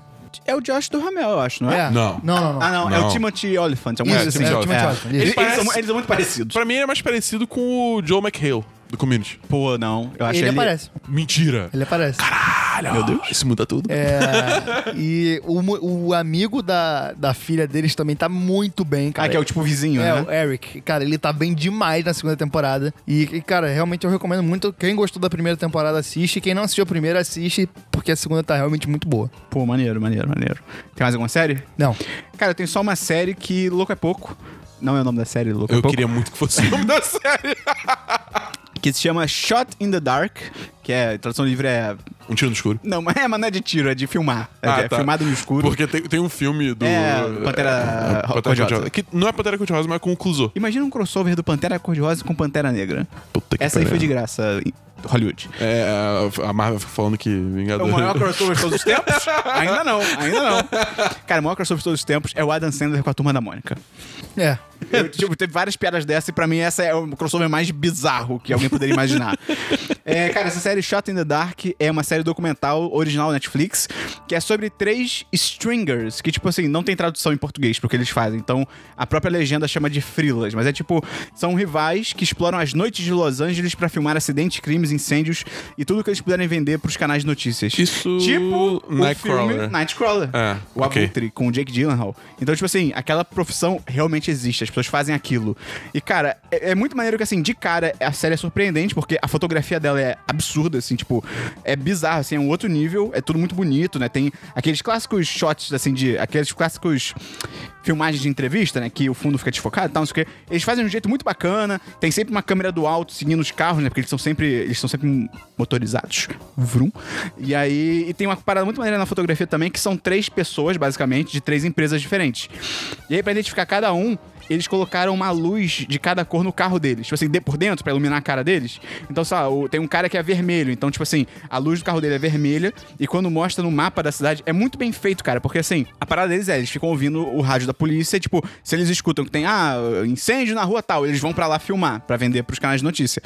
Speaker 1: É o Josh do Ramel, eu acho, não é?
Speaker 2: Não.
Speaker 3: Não, não, não.
Speaker 1: Ah, não, é o Timothy Oliphant. alguma
Speaker 3: Isso,
Speaker 1: coisa
Speaker 2: é,
Speaker 1: assim.
Speaker 2: o
Speaker 3: Timothy
Speaker 1: É.
Speaker 3: Oliphant,
Speaker 2: parece-
Speaker 1: são, eles são muito parecidos.
Speaker 2: Pra mim, ele é mais parecido com o Joe McHale, do Community.
Speaker 1: Pô, não. Eu acho
Speaker 3: Ele
Speaker 1: ele...
Speaker 3: aparece.
Speaker 2: Mentira.
Speaker 3: Ele aparece.
Speaker 2: Caralho. Meu Deus. Isso muda tudo.
Speaker 3: É, e o, o amigo da, da filha deles também tá muito bem, cara.
Speaker 1: Ah, que é o tipo vizinho,
Speaker 3: É,
Speaker 1: né?
Speaker 3: o Eric. Cara, ele tá bem demais na segunda temporada. E, e, cara, realmente eu recomendo muito. Quem gostou da primeira temporada, assiste. Quem não assistiu a primeira, assiste, porque a segunda tá realmente muito boa.
Speaker 1: Pô, maneiro, maneiro, maneiro. Tem mais alguma série?
Speaker 3: Não.
Speaker 1: Cara, eu tenho só uma série que Louco é Pouco. Não é o nome da série, Louco é
Speaker 2: Eu
Speaker 1: Pouco.
Speaker 2: queria muito que fosse o nome da série.
Speaker 1: Que se chama Shot in the Dark, que é, tradução livre é...
Speaker 2: Um tiro no escuro.
Speaker 1: Não, mas é, mas não é de tiro, é de filmar. É,
Speaker 2: Ah,
Speaker 1: é
Speaker 2: tá.
Speaker 1: filmado no escuro.
Speaker 2: Porque tem, tem um filme do.
Speaker 1: É, Pantera
Speaker 2: é,
Speaker 1: Cor-de-Rosa.
Speaker 2: Cor-de-Rosa. Que não é Pantera Cor-de-Rosa, mas é com o Clouseau.
Speaker 1: Imagina um crossover do Pantera Cor-de-Rosa com Pantera Negra.
Speaker 2: Puta que
Speaker 1: Essa aí foi de graça, Hollywood.
Speaker 2: É, a- a Marvel falando que
Speaker 1: É o
Speaker 2: Vingadores.
Speaker 1: maior crossover de todos os tempos? ainda não, ainda não. Cara, o maior crossover de todos os tempos é o Adam Sandler com a Turma da Mônica.
Speaker 3: É.
Speaker 1: Eu, tipo, teve várias piadas dessa e pra mim essa é o crossover mais bizarro que alguém poderia imaginar. É, cara, essa série Shot in the Dark é uma série documental original Netflix que é sobre três stringers que, tipo assim, não tem tradução em português pro que eles fazem. Então, a própria legenda chama de frilas, mas é tipo, são rivais que exploram as noites de Los Angeles pra filmar acidentes, crimes, incêndios e tudo que eles puderem vender pros canais de notícias.
Speaker 2: Isso-
Speaker 1: Tipo o
Speaker 2: Nightcrawler.
Speaker 1: Nightcrawler.
Speaker 2: É,
Speaker 1: o
Speaker 2: ok.
Speaker 1: Abutre com o Jake Gyllenhaal. Então, tipo assim, aquela profissão realmente existe. As pessoas fazem aquilo. E, cara, é, é muito maneiro que, assim, de cara, a série é surpreendente, porque a fotografia dela é absurda, assim, tipo, é bizarro, assim, é um outro nível, é tudo muito bonito, né? Tem aqueles clássicos shots, assim, de. aqueles clássicos filmagens de entrevista, né? Que o fundo fica desfocado e tal, não sei o quê. Eles fazem de um jeito muito bacana, tem sempre uma câmera do alto seguindo os carros, né? Porque eles são sempre. Eles são sempre motorizados. Vrum. E aí. E tem uma parada muito maneira na fotografia também, que são três pessoas, basicamente, de três empresas diferentes. E aí, pra identificar cada um, eles colocaram uma luz de cada cor no carro deles. Tipo assim, de por dentro, pra iluminar a cara deles. Então, sei lá, tem um cara que é vermelho. Então, tipo assim, a luz do carro dele é vermelha. E quando mostra no mapa da cidade, é muito bem feito, cara. Porque assim, a parada deles é, eles ficam ouvindo o rádio da polícia. Tipo, se eles escutam que tem, ah, incêndio na rua tal, eles vão pra lá filmar, pra vender pros canais de notícia.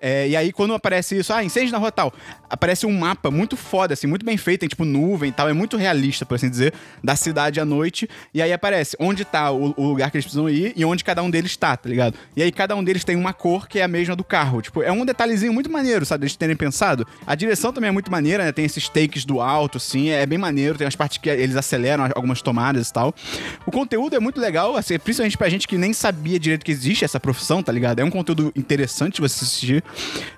Speaker 1: É, e aí, quando aparece isso, ah, incêndio na rua tal, aparece um mapa muito foda, assim, muito bem feito, tem tipo nuvem e tal, é muito realista, por assim dizer, da cidade à noite. E aí aparece onde tá o, o lugar que eles precisam e onde cada um deles tá, tá ligado? E aí cada um deles tem uma cor que é a mesma do carro. Tipo, é um detalhezinho muito maneiro, sabe? Eles terem pensado. A direção também é muito maneira, né? Tem esses takes do alto, assim, é bem maneiro. Tem as partes que eles aceleram algumas tomadas e tal. O conteúdo é muito legal, assim, principalmente pra gente que nem sabia direito que existe essa profissão, tá ligado? É um conteúdo interessante de você assistir,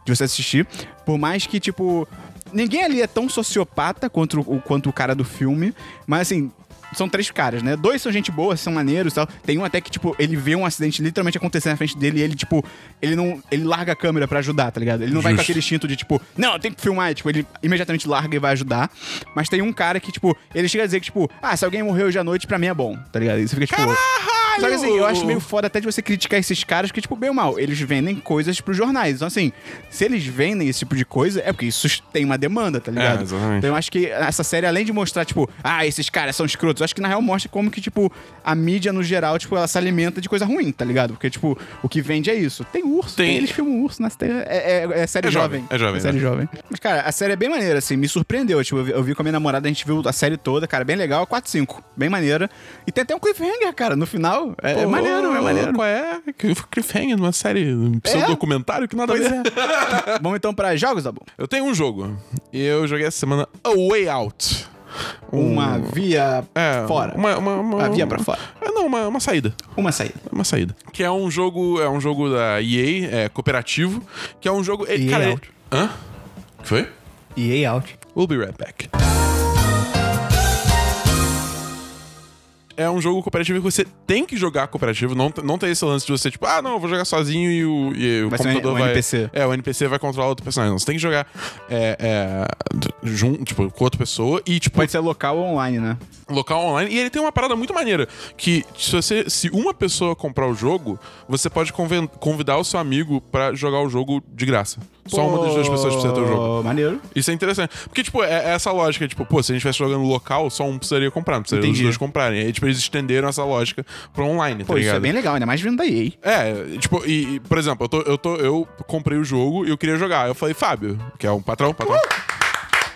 Speaker 1: de você assistir. Por mais que, tipo, ninguém ali é tão sociopata quanto o, quanto o cara do filme, mas assim. São três caras, né? Dois são gente boa, são maneiros e tal. Tem um até que, tipo, ele vê um acidente literalmente acontecer na frente dele e ele, tipo, ele não. Ele larga a câmera pra ajudar, tá ligado? Ele não vai com
Speaker 2: Justo.
Speaker 1: aquele instinto de, tipo, não, tem que filmar. E, tipo, ele imediatamente larga e vai ajudar. Mas tem um cara que, tipo, ele chega a dizer que, tipo, ah, se alguém morreu hoje à noite, pra mim é bom, tá ligado? E você fica, tipo. Só que assim, eu acho meio foda até de você criticar esses caras, porque, tipo, bem ou mal, eles vendem coisas pros jornais. Então, assim, se eles vendem esse tipo de coisa, é porque isso tem uma demanda, tá ligado?
Speaker 2: exatamente.
Speaker 1: Então eu acho que essa série, além de mostrar, tipo, ah, esses caras são escrotos, eu acho que na real mostra como que, tipo, a mídia no geral, tipo, ela se alimenta de coisa ruim, tá ligado? Porque, tipo, o que vende é isso. Tem urso,
Speaker 2: Tem-
Speaker 1: tem... eles filmam urso na série. É, é, é série
Speaker 2: É
Speaker 1: jovem.
Speaker 2: jovem, é jovem,
Speaker 1: série
Speaker 2: né?
Speaker 1: jovem. Mas, cara, a série é bem maneira, assim, me surpreendeu. Tipo, eu vi, eu vi com a minha namorada, a gente viu a série toda, cara, bem legal, 4, 5. Bem maneira. E tem até um cliffhanger, cara, no final. É, é
Speaker 2: Pô,
Speaker 1: maneiro, é maneiro.
Speaker 2: Qual é? Que Cliffhanger numa série, um pseudo-documentário que nada a ver.
Speaker 1: é. Vamos então pra jogos, Dabu.
Speaker 2: Eu tenho um jogo. E eu joguei essa semana A Way Out.
Speaker 1: Uma via
Speaker 2: É,
Speaker 1: fora.
Speaker 2: Uma, uma, uma,
Speaker 1: Uma via pra fora.
Speaker 2: É, não, uma, uma saída.
Speaker 1: Uma saída.
Speaker 2: Uma saída. Que é um jogo. É um jogo da EA, é cooperativo. Que é um jogo. é,
Speaker 3: EA
Speaker 2: cara, é-
Speaker 3: Out.
Speaker 2: Hã? O que foi?
Speaker 3: EA out.
Speaker 2: We'll be right back. É um jogo cooperativo que você tem que jogar cooperativo. Não, não tem esse lance de você, tipo, ah, não, eu vou jogar sozinho e o, e o
Speaker 1: um-
Speaker 2: computador
Speaker 1: um
Speaker 2: vai.
Speaker 1: NPC.
Speaker 2: É, o NPC vai controlar outro personagem. Não, você tem que jogar é, é, junto, tipo, com outra pessoa e, tipo,
Speaker 1: Pode ser local ou online, né?
Speaker 2: local online. E ele tem uma parada muito maneira. Que se você. Se uma pessoa comprar o jogo, você pode convidar o seu amigo pra jogar o jogo de graça. Só uma das duas pessoas precisa ter o jogo.
Speaker 1: Maneiro.
Speaker 2: Isso é interessante. Porque, tipo, é, é essa lógica, tipo, pô, se a gente estivesse jogando local, só um precisaria comprar, não precisaria os
Speaker 1: Entendi.
Speaker 2: dois comprarem. Aí, tipo, eles estenderam essa lógica pro online,
Speaker 1: Pô,
Speaker 2: tá
Speaker 1: isso
Speaker 2: ligado?
Speaker 1: é bem legal, ainda mais vindo da EA.
Speaker 2: É, tipo, e, e, por exemplo, eu, tô, eu, tô, eu comprei o jogo e eu queria jogar. Eu falei, Fábio, que é um patrão, patrão.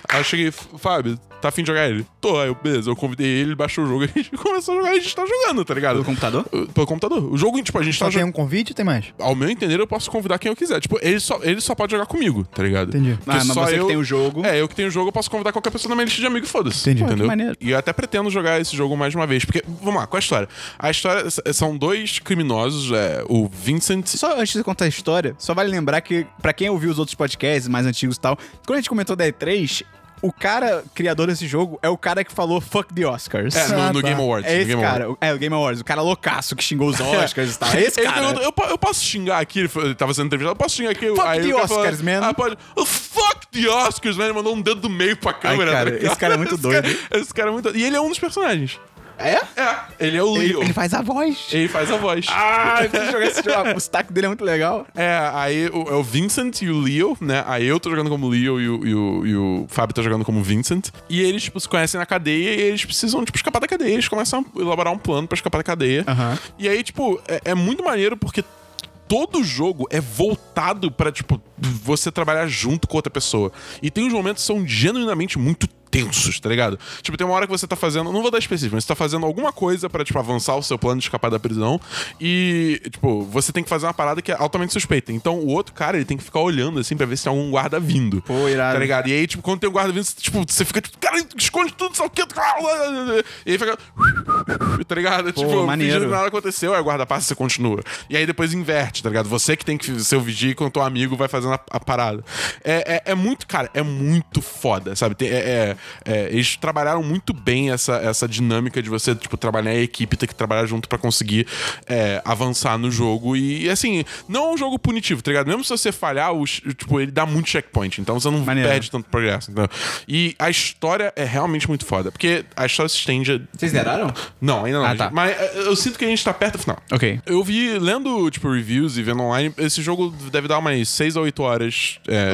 Speaker 2: Aí eu cheguei, Fábio, tá afim de jogar ele? Tô, aí eu, beleza, eu convidei ele, ele baixou o jogo e a gente começou a jogar e a gente tá jogando, tá ligado?
Speaker 1: Pelo computador?
Speaker 2: Pelo computador. O jogo, tipo, a gente
Speaker 3: Só
Speaker 2: tá
Speaker 3: tem
Speaker 2: jogando.
Speaker 3: um convite ou tem mais?
Speaker 2: Ao meu entender, eu posso convidar quem eu quiser. Tipo, ele só, ele só pode jogar comigo, tá ligado?
Speaker 3: Entendi.
Speaker 2: Porque
Speaker 1: Ah, mas você que tem o jogo.
Speaker 2: É, eu que tenho o jogo, eu posso convidar qualquer pessoa na minha lista de amigos, foda-se.
Speaker 3: Entendi.
Speaker 1: Pô, que
Speaker 2: Entendeu?
Speaker 1: maneiro.
Speaker 2: E eu até pretendo jogar esse jogo mais uma vez. Porque, vamos lá, qual é a história? A história são dois criminosos, é, o Vincent.
Speaker 1: Só antes de contar a história, só vale lembrar que, pra quem ouviu os outros podcasts mais antigos e tal, quando a gente comentou da E3, o cara criador desse jogo é o cara que falou fuck the Oscars.
Speaker 2: É, no, no
Speaker 3: tá.
Speaker 2: Game Awards.
Speaker 1: É esse
Speaker 2: Game
Speaker 1: cara,
Speaker 2: Awards.
Speaker 1: é o Game Awards, o cara loucaço que xingou os Oscars e tal. É esse
Speaker 2: Ele
Speaker 1: cara.
Speaker 2: perguntou, eu, eu posso xingar aqui? Ele, foi- ele tava sendo entrevistado, eu posso xingar aqui?
Speaker 1: Fuck the
Speaker 2: o cara falou,
Speaker 1: Oscars, man.
Speaker 2: Ah, pode. "Oh, fuck the Oscars, man. Ele mandou um dedo do meio pra câmera.
Speaker 1: cara,
Speaker 2: tá ligado?
Speaker 1: esse cara é muito
Speaker 2: Esse
Speaker 1: doido.
Speaker 2: cara- esse cara é muito doido. E ele é um dos personagens.
Speaker 1: É?
Speaker 2: É, ele é o
Speaker 1: Ele,
Speaker 2: Leo.
Speaker 1: ele faz a voz.
Speaker 2: Ele faz a voz.
Speaker 1: Ah, eu preciso jogar esse jogo. O sotaque dele é muito legal.
Speaker 2: É, aí o, é o Vincent e o Leo, né? Aí eu tô jogando como Leo e o, e o, e o Fábio tá jogando como Vincent. E eles, tipo, se conhecem na cadeia e eles precisam, tipo, escapar da cadeia. Eles começam a elaborar um plano pra escapar da cadeia.
Speaker 1: Aham.
Speaker 2: E aí, tipo, é, é muito maneiro porque todo jogo é voltado pra, tipo, você trabalhar junto com outra pessoa. E tem uns momentos que são genuinamente muito tensos, tá ligado? Tipo, tem uma hora que você tá fazendo, não vou dar específico, mas você tá fazendo alguma coisa pra, tipo, avançar o seu plano de escapar da prisão e, tipo, você tem que fazer uma parada que é altamente suspeita. Então, o outro cara, ele tem que ficar olhando, assim, pra ver se tem algum guarda vindo.
Speaker 1: Pô, irado.
Speaker 2: Tá ligado? E aí, tipo, quando tem um guarda vindo, você, tipo, você fica, tipo, cara, esconde tudo, só o quê? E aí fica... Tá ligado? tipo,
Speaker 1: maneiro.
Speaker 2: fingindo que nada aconteceu, aí o guarda passa e você continua. E aí depois inverte, tá ligado? Você que tem que ser o vigia enquanto teu amigo vai fazendo a, a parada. É, é, é muito, cara, é muito foda, sabe? Tem- é- é- é, eles trabalharam muito bem essa, essa dinâmica de você, tipo, trabalhar em equipe, ter que trabalhar junto pra conseguir é, avançar no jogo. E, assim, não é um jogo punitivo, tá ligado? Mesmo se você falhar, o, tipo, ele dá muito checkpoint, então você não
Speaker 1: Maneiro.
Speaker 2: perde tanto progresso. entendeu? E a história é realmente muito foda, porque a história se estende
Speaker 1: Vocês zeraram?
Speaker 2: não, ainda não.
Speaker 1: Ah, tá.
Speaker 2: Mas é, eu sinto que a gente tá perto do final.
Speaker 1: Ok.
Speaker 2: Eu vi, lendo, tipo, reviews e vendo online, esse jogo deve dar umas 6 a 8 horas é,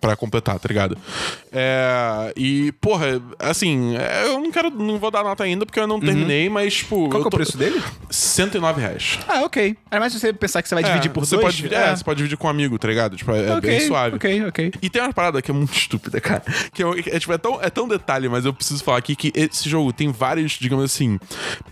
Speaker 2: pra completar, tá ligado? É, e, porra, assim, é, eu não quero, não vou dar nota ainda porque eu não terminei, mas, tipo.
Speaker 1: Uhum. Qual que é o
Speaker 2: tô-
Speaker 1: preço dele?
Speaker 2: 109 reais.
Speaker 1: Ah, ok. Ainda mais se você pensar que você vai dividir
Speaker 2: É,
Speaker 1: por
Speaker 2: você
Speaker 1: dois.
Speaker 2: Pode, dividir- é, você pode dividir com um amigo, tá ligado? Tipo, é, é
Speaker 1: ok,
Speaker 2: bem suave.
Speaker 1: Ok, ok.
Speaker 2: E tem uma parada que é muito estúpida, cara. Que é, é, tipo, é, tão, é tão detalhe, mas eu preciso falar aqui que esse jogo tem vários, digamos assim,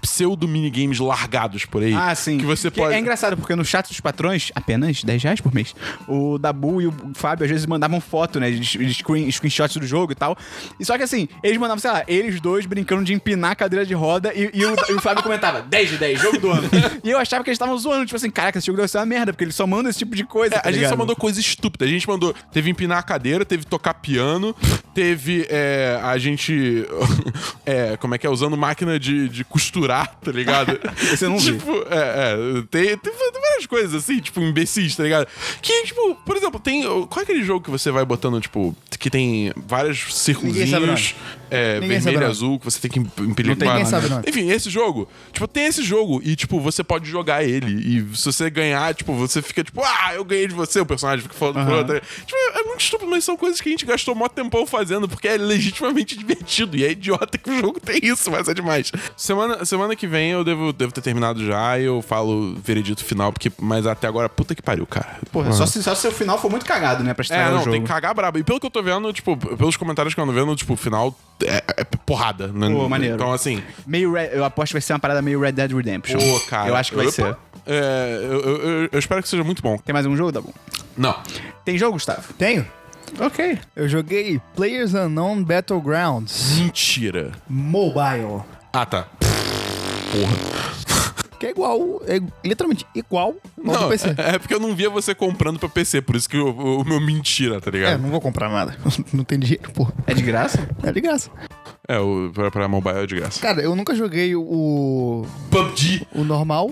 Speaker 2: pseudo minigames largados por aí.
Speaker 1: Ah, sim.
Speaker 2: Que você
Speaker 1: Que
Speaker 2: pode.
Speaker 1: É engraçado, porque no chat dos patrões, apenas 10 reais por mês, o Dabu e o Fábio às vezes mandavam foto, né? De, de screen, screenshots do jogo e tal. E só que que assim, eles mandavam, sei lá, eles dois brincando de empinar a cadeira de roda e, e o, e o Flávio comentava 10 de 10, jogo do ano. e eu achava que eles estavam zoando, tipo assim, caraca, esse jogo deve ser uma merda, porque eles só mandam esse tipo de coisa.
Speaker 2: É,
Speaker 1: tá
Speaker 2: a gente só
Speaker 1: ligado?
Speaker 2: mandou coisa estúpida. A gente mandou. Teve empinar a cadeira, teve tocar piano, teve é, a gente. é, como é que é? Usando máquina de, de costurar, tá ligado?
Speaker 1: Eu não vi.
Speaker 2: tipo, é, é. Tem, tem várias coisas assim, tipo, imbecis, tá ligado? Que, tipo, por exemplo, tem. Qual é aquele jogo que você vai botando, tipo, que tem vários
Speaker 3: Ninguém sabe
Speaker 2: círculozinhos é, vermelho e azul que você tem que impelir
Speaker 1: Não tem,
Speaker 2: com a-
Speaker 3: ninguém sabe o nome.
Speaker 2: enfim, esse jogo, tipo, tem esse jogo e, tipo, você pode jogar ele. E se você ganhar, tipo, você fica, tipo, ah, eu ganhei de você, o personagem fica falando pro outro. Tipo, é muito estúpido, mas são coisas que a gente gastou mó tempão fazendo, porque é legitimamente divertido. E é idiota que o jogo tem isso, mas é demais. Semana, semana que vem eu devo, devo ter terminado já e eu falo veredito final, porque, mas até agora, puta que pariu, cara.
Speaker 1: Porra, só, se, só se o final for muito cagado, né, pra
Speaker 2: É,
Speaker 1: estragar
Speaker 2: não,
Speaker 1: o jogo.
Speaker 2: tem que cagar brabo. E pelo que eu tô vendo, tipo, pelos comentários que eu ando vendo, tipo, final é, é porrada. Né?
Speaker 1: Pô, maneiro.
Speaker 2: Então, assim,
Speaker 1: Meio Red- eu aposto que vai ser uma parada meio Red Dead Redemption.
Speaker 2: Pô, cara.
Speaker 1: Eu acho que vai
Speaker 2: Opa.
Speaker 1: ser.
Speaker 2: É, eu, eu- eu- eu espero que seja muito bom.
Speaker 1: Tem mais um jogo? Tá bom.
Speaker 2: Não.
Speaker 1: Tem jogo, Gustavo?
Speaker 3: Tenho.
Speaker 1: Ok.
Speaker 3: Eu joguei Players Unknown Battlegrounds
Speaker 2: Mentira.
Speaker 3: Mobile.
Speaker 2: Ah, tá. Porra.
Speaker 3: Que é igual, é literalmente igual ao do
Speaker 2: Não,
Speaker 3: PC.
Speaker 2: é, é porque eu não via você comprando pra PC, por isso que o, o meu mentira, tá
Speaker 3: É,
Speaker 2: ligado?
Speaker 3: não vou comprar nada. Não tem dinheiro, pô.
Speaker 1: É de graça?
Speaker 3: É de graça.
Speaker 2: É, o, pra, pra mobile é de graça.
Speaker 3: Cara, eu nunca joguei o,
Speaker 2: PUBG.
Speaker 3: o normal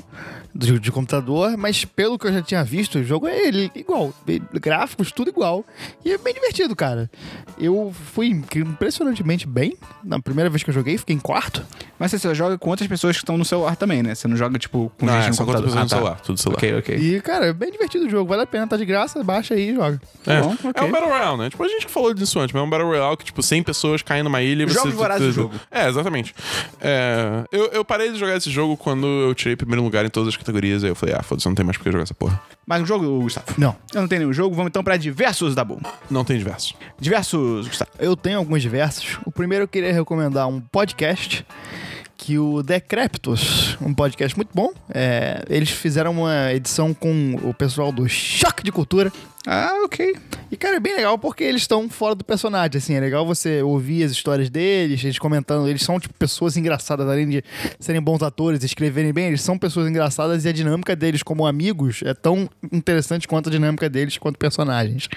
Speaker 3: de, de computador, mas pelo que eu já tinha visto, o jogo é ele igual. Gráficos, tudo igual. E é bem divertido, cara. Eu fui impressionantemente bem. Na primeira vez que eu joguei, fiquei em quarto.
Speaker 1: Mas você joga com outras pessoas que estão no celular também, né? Você não joga, tipo, com
Speaker 2: Não,
Speaker 1: gente
Speaker 2: é
Speaker 1: no
Speaker 2: só
Speaker 1: computador.
Speaker 2: você no celular, tudo celular.
Speaker 1: Ok, ok.
Speaker 3: E, cara, é bem divertido o jogo. Vale a pena, tá de graça, baixa aí e joga.
Speaker 2: É.
Speaker 1: bom, ok.
Speaker 2: é um Battle Royale, né? Tipo, a gente que falou disso antes, mas é um Battle Royale que, tipo, 100 pessoas caem numa ilha e você...
Speaker 1: Jogos vorazes do jogo.
Speaker 2: É, exatamente. É, eu, eu parei de jogar esse jogo quando eu tirei primeiro lugar em todas as categorias, aí eu falei, ah, foda-se, não tem mais por que jogar essa porra.
Speaker 1: Mais um jogo, Gustavo?
Speaker 3: Não.
Speaker 1: Eu não tenho nenhum jogo, vamos então pra diversos da Boom.
Speaker 2: Não tem diverso.
Speaker 1: Diversos, Gustavo.
Speaker 3: Eu tenho alguns diversos. O primeiro eu queria recomendar um podcast que o Decreptus, um podcast muito bom. É, eles fizeram uma edição com o pessoal do Choque de Cultura.
Speaker 1: Ah, ok.
Speaker 3: E, cara, é bem legal porque eles estão fora do personagem, assim. É legal você ouvir as histórias deles, eles comentando. Eles são, tipo, pessoas engraçadas, além de serem bons atores, escreverem bem, eles são pessoas engraçadas e a dinâmica deles como amigos é tão interessante quanto a dinâmica deles quanto personagens.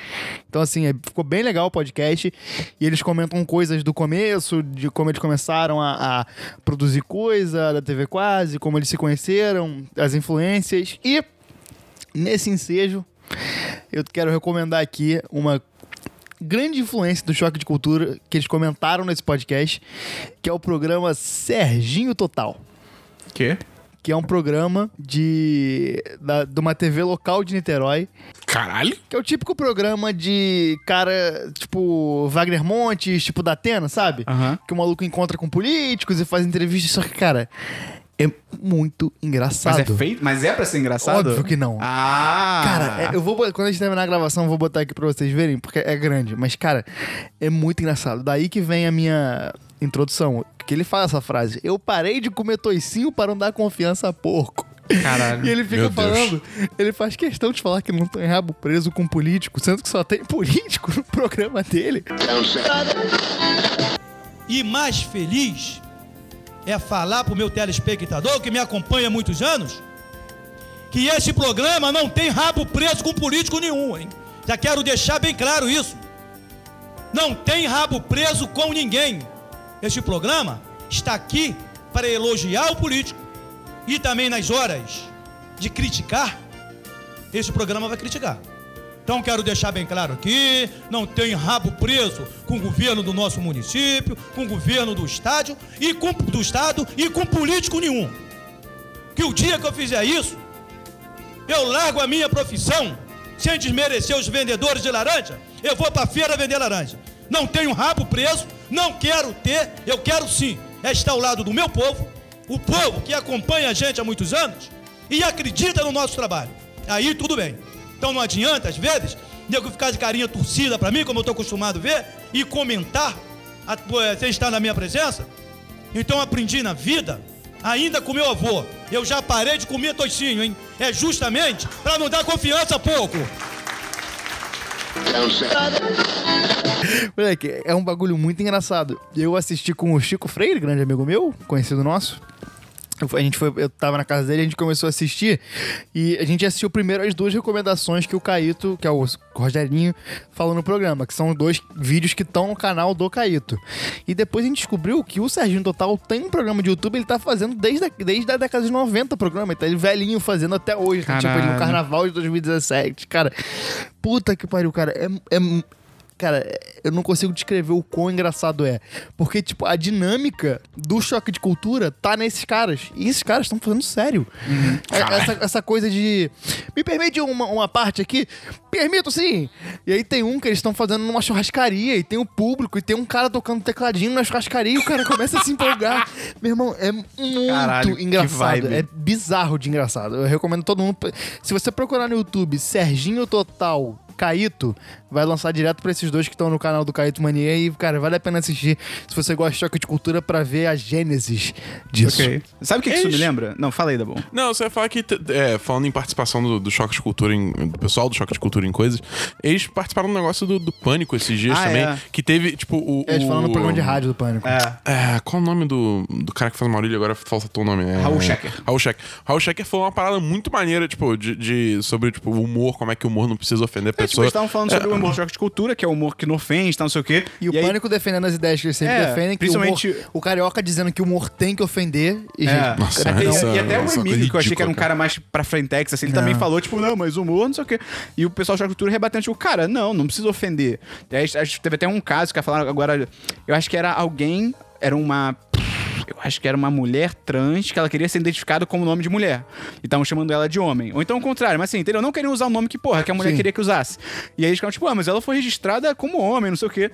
Speaker 3: Então, assim, é- ficou bem legal o podcast. E eles comentam coisas do começo, de como eles começaram a, a produzir coisa da TV Quase, como eles se conheceram, as influências. E nesse ensejo, eu quero recomendar aqui uma grande influência do Choque de Cultura que eles comentaram nesse podcast, que é o programa Serginho Total.
Speaker 1: Que?
Speaker 3: Que é um programa de, da, de uma TV local de Niterói,
Speaker 2: Caralho?
Speaker 3: que é o típico programa de cara, tipo, Wagner Montes, tipo da Atena, sabe?
Speaker 1: Aham.
Speaker 3: Que o maluco encontra com políticos e faz entrevistas, só que, cara, é muito engraçado.
Speaker 1: Mas é feito? Mas é pra ser engraçado?
Speaker 3: Óbvio que não.
Speaker 1: Ah!
Speaker 3: Cara, é- eu vou quando a gente terminar a gravação, eu vou botar aqui pra vocês verem, porque é grande. Mas, cara, é muito engraçado. Daí que vem a minha introdução. Que ele fala essa frase: Eu parei de comer toicinho para não dar confiança a porco.
Speaker 1: Caralho.
Speaker 3: E ele fica
Speaker 2: Meu Deus.
Speaker 3: falando, ele faz questão de falar que não tem rabo preso com político, sendo que só tem político no programa dele.
Speaker 5: E mais feliz é falar pro meu telespectador que me acompanha há muitos anos que esse programa não tem rabo preso com político nenhum, hein? Já quero deixar bem claro isso. Não tem rabo preso com ninguém. Este programa está aqui para elogiar o político e também nas horas de criticar, esse programa vai criticar. Então quero deixar bem claro aqui, não tem rabo preso com o governo do nosso município, com o governo do estádio e com do estado e com político nenhum. Que o dia que eu fizer isso, eu largo a minha profissão sem desmerecer os vendedores de laranja, eu vou para feira vender laranja. Não tenho rabo preso, não quero ter, eu quero sim estar ao lado do meu povo, o povo que acompanha a gente há muitos anos e acredita no nosso trabalho. Aí tudo bem. Então não adianta, às vezes, nego ficar de carinha torcida para mim, como eu estou acostumado a ver, e comentar eh, sem estar na minha presença. Então aprendi na vida, ainda com meu avô. Eu já parei de comer toicinho, hein? É justamente para não dar confiança a pouco.
Speaker 3: Moleque, é um bagulho muito engraçado. Eu assisti com o Chico Freire, grande amigo meu, conhecido nosso. A gente foi, eu tava na casa dele, a gente começou a assistir e a gente assistiu primeiro as duas recomendações que o Caíto, que é o Rogerinho, falou no programa, que são dois vídeos que estão no canal do Caíto. E depois a gente descobriu que o Serginho Total tem um programa de YouTube, ele tá fazendo desde a, desde a década de 90 o programa, ele tá ele velhinho fazendo até hoje, tá? tipo ele no
Speaker 1: Caralho.
Speaker 3: carnaval de 2017. Cara, puta que pariu, cara. É. é Cara, eu não consigo descrever o quão engraçado é. Porque, tipo, a dinâmica do choque de cultura tá nesses caras. E esses caras estão falando sério. É- Essa, essa coisa de. Me permite uma, uma parte aqui? Permito sim! E aí tem um que eles estão fazendo numa churrascaria e tem o público e tem um cara tocando tecladinho na churrascaria e o cara começa a se empolgar. Meu irmão, é muito
Speaker 1: Caralho,
Speaker 3: engraçado. É bizarro de engraçado. Eu recomendo todo mundo. Se você procurar no YouTube Serginho Total Caíto, vai lançar direto pra esses dois que estão no canal do Caíto Mania e, cara, vale a pena assistir se você gosta de choque de cultura pra ver a gênesis disso.
Speaker 1: Ok. Sabe o que, que isso me
Speaker 2: Eles-
Speaker 1: lembra? Não, fala aí, Dabon.
Speaker 2: Não, você vai falar que, é, falando em participação do, do Choque de Cultura, em, do pessoal do Choque de Cultura em coisas, eles participaram do negócio do, do Pânico esses dias
Speaker 1: Ah,
Speaker 2: também,
Speaker 1: é.
Speaker 2: que teve, tipo, o...
Speaker 3: Eles
Speaker 2: o-
Speaker 3: falam no programa de rádio do Pânico.
Speaker 1: É.
Speaker 2: É, qual o nome do, do cara que faz o Maurílio agora? Falta o nome. É,
Speaker 1: Raul Schecker.
Speaker 2: Raul Schecker. Raul Schecker falou uma parada muito maneira, tipo, de, de- sobre, tipo, o humor, como é que o humor não precisa ofender a
Speaker 1: É, tipo,
Speaker 2: pessoa.
Speaker 1: eles estavam falando sobre o humor de choque de cultura, que é o humor que não ofende, tá, não sei o quê.
Speaker 3: E o
Speaker 1: aí-
Speaker 3: Pânico defendendo as ideias que eles sempre
Speaker 1: É,
Speaker 3: defendem, que
Speaker 1: principalmente-
Speaker 3: o, humor- o carioca dizendo que o humor tem que ofender. E,
Speaker 1: É.
Speaker 3: gente,
Speaker 2: Nossa,
Speaker 1: E-
Speaker 2: essa-
Speaker 1: e até o Emílio, que eu achei que era um cara mais pra frentex, assim, ele também falou, tipo, não, mas humor, não sei o quê. E o pessoal de cultura rebatendo, tipo, cara, não, não precisa ofender. E aí, teve até um caso que falaram agora, eu acho que era alguém, era uma. Eu acho que era uma mulher trans que ela queria ser identificada como nome de mulher. E estavam chamando ela de homem. Ou então o contrário, mas assim, entendeu? Não queriam usar o nome que, porra, que a mulher
Speaker 3: Sim.
Speaker 1: queria que usasse. E aí eles ficavam, tipo, ah, mas ela foi registrada como homem, não sei o quê.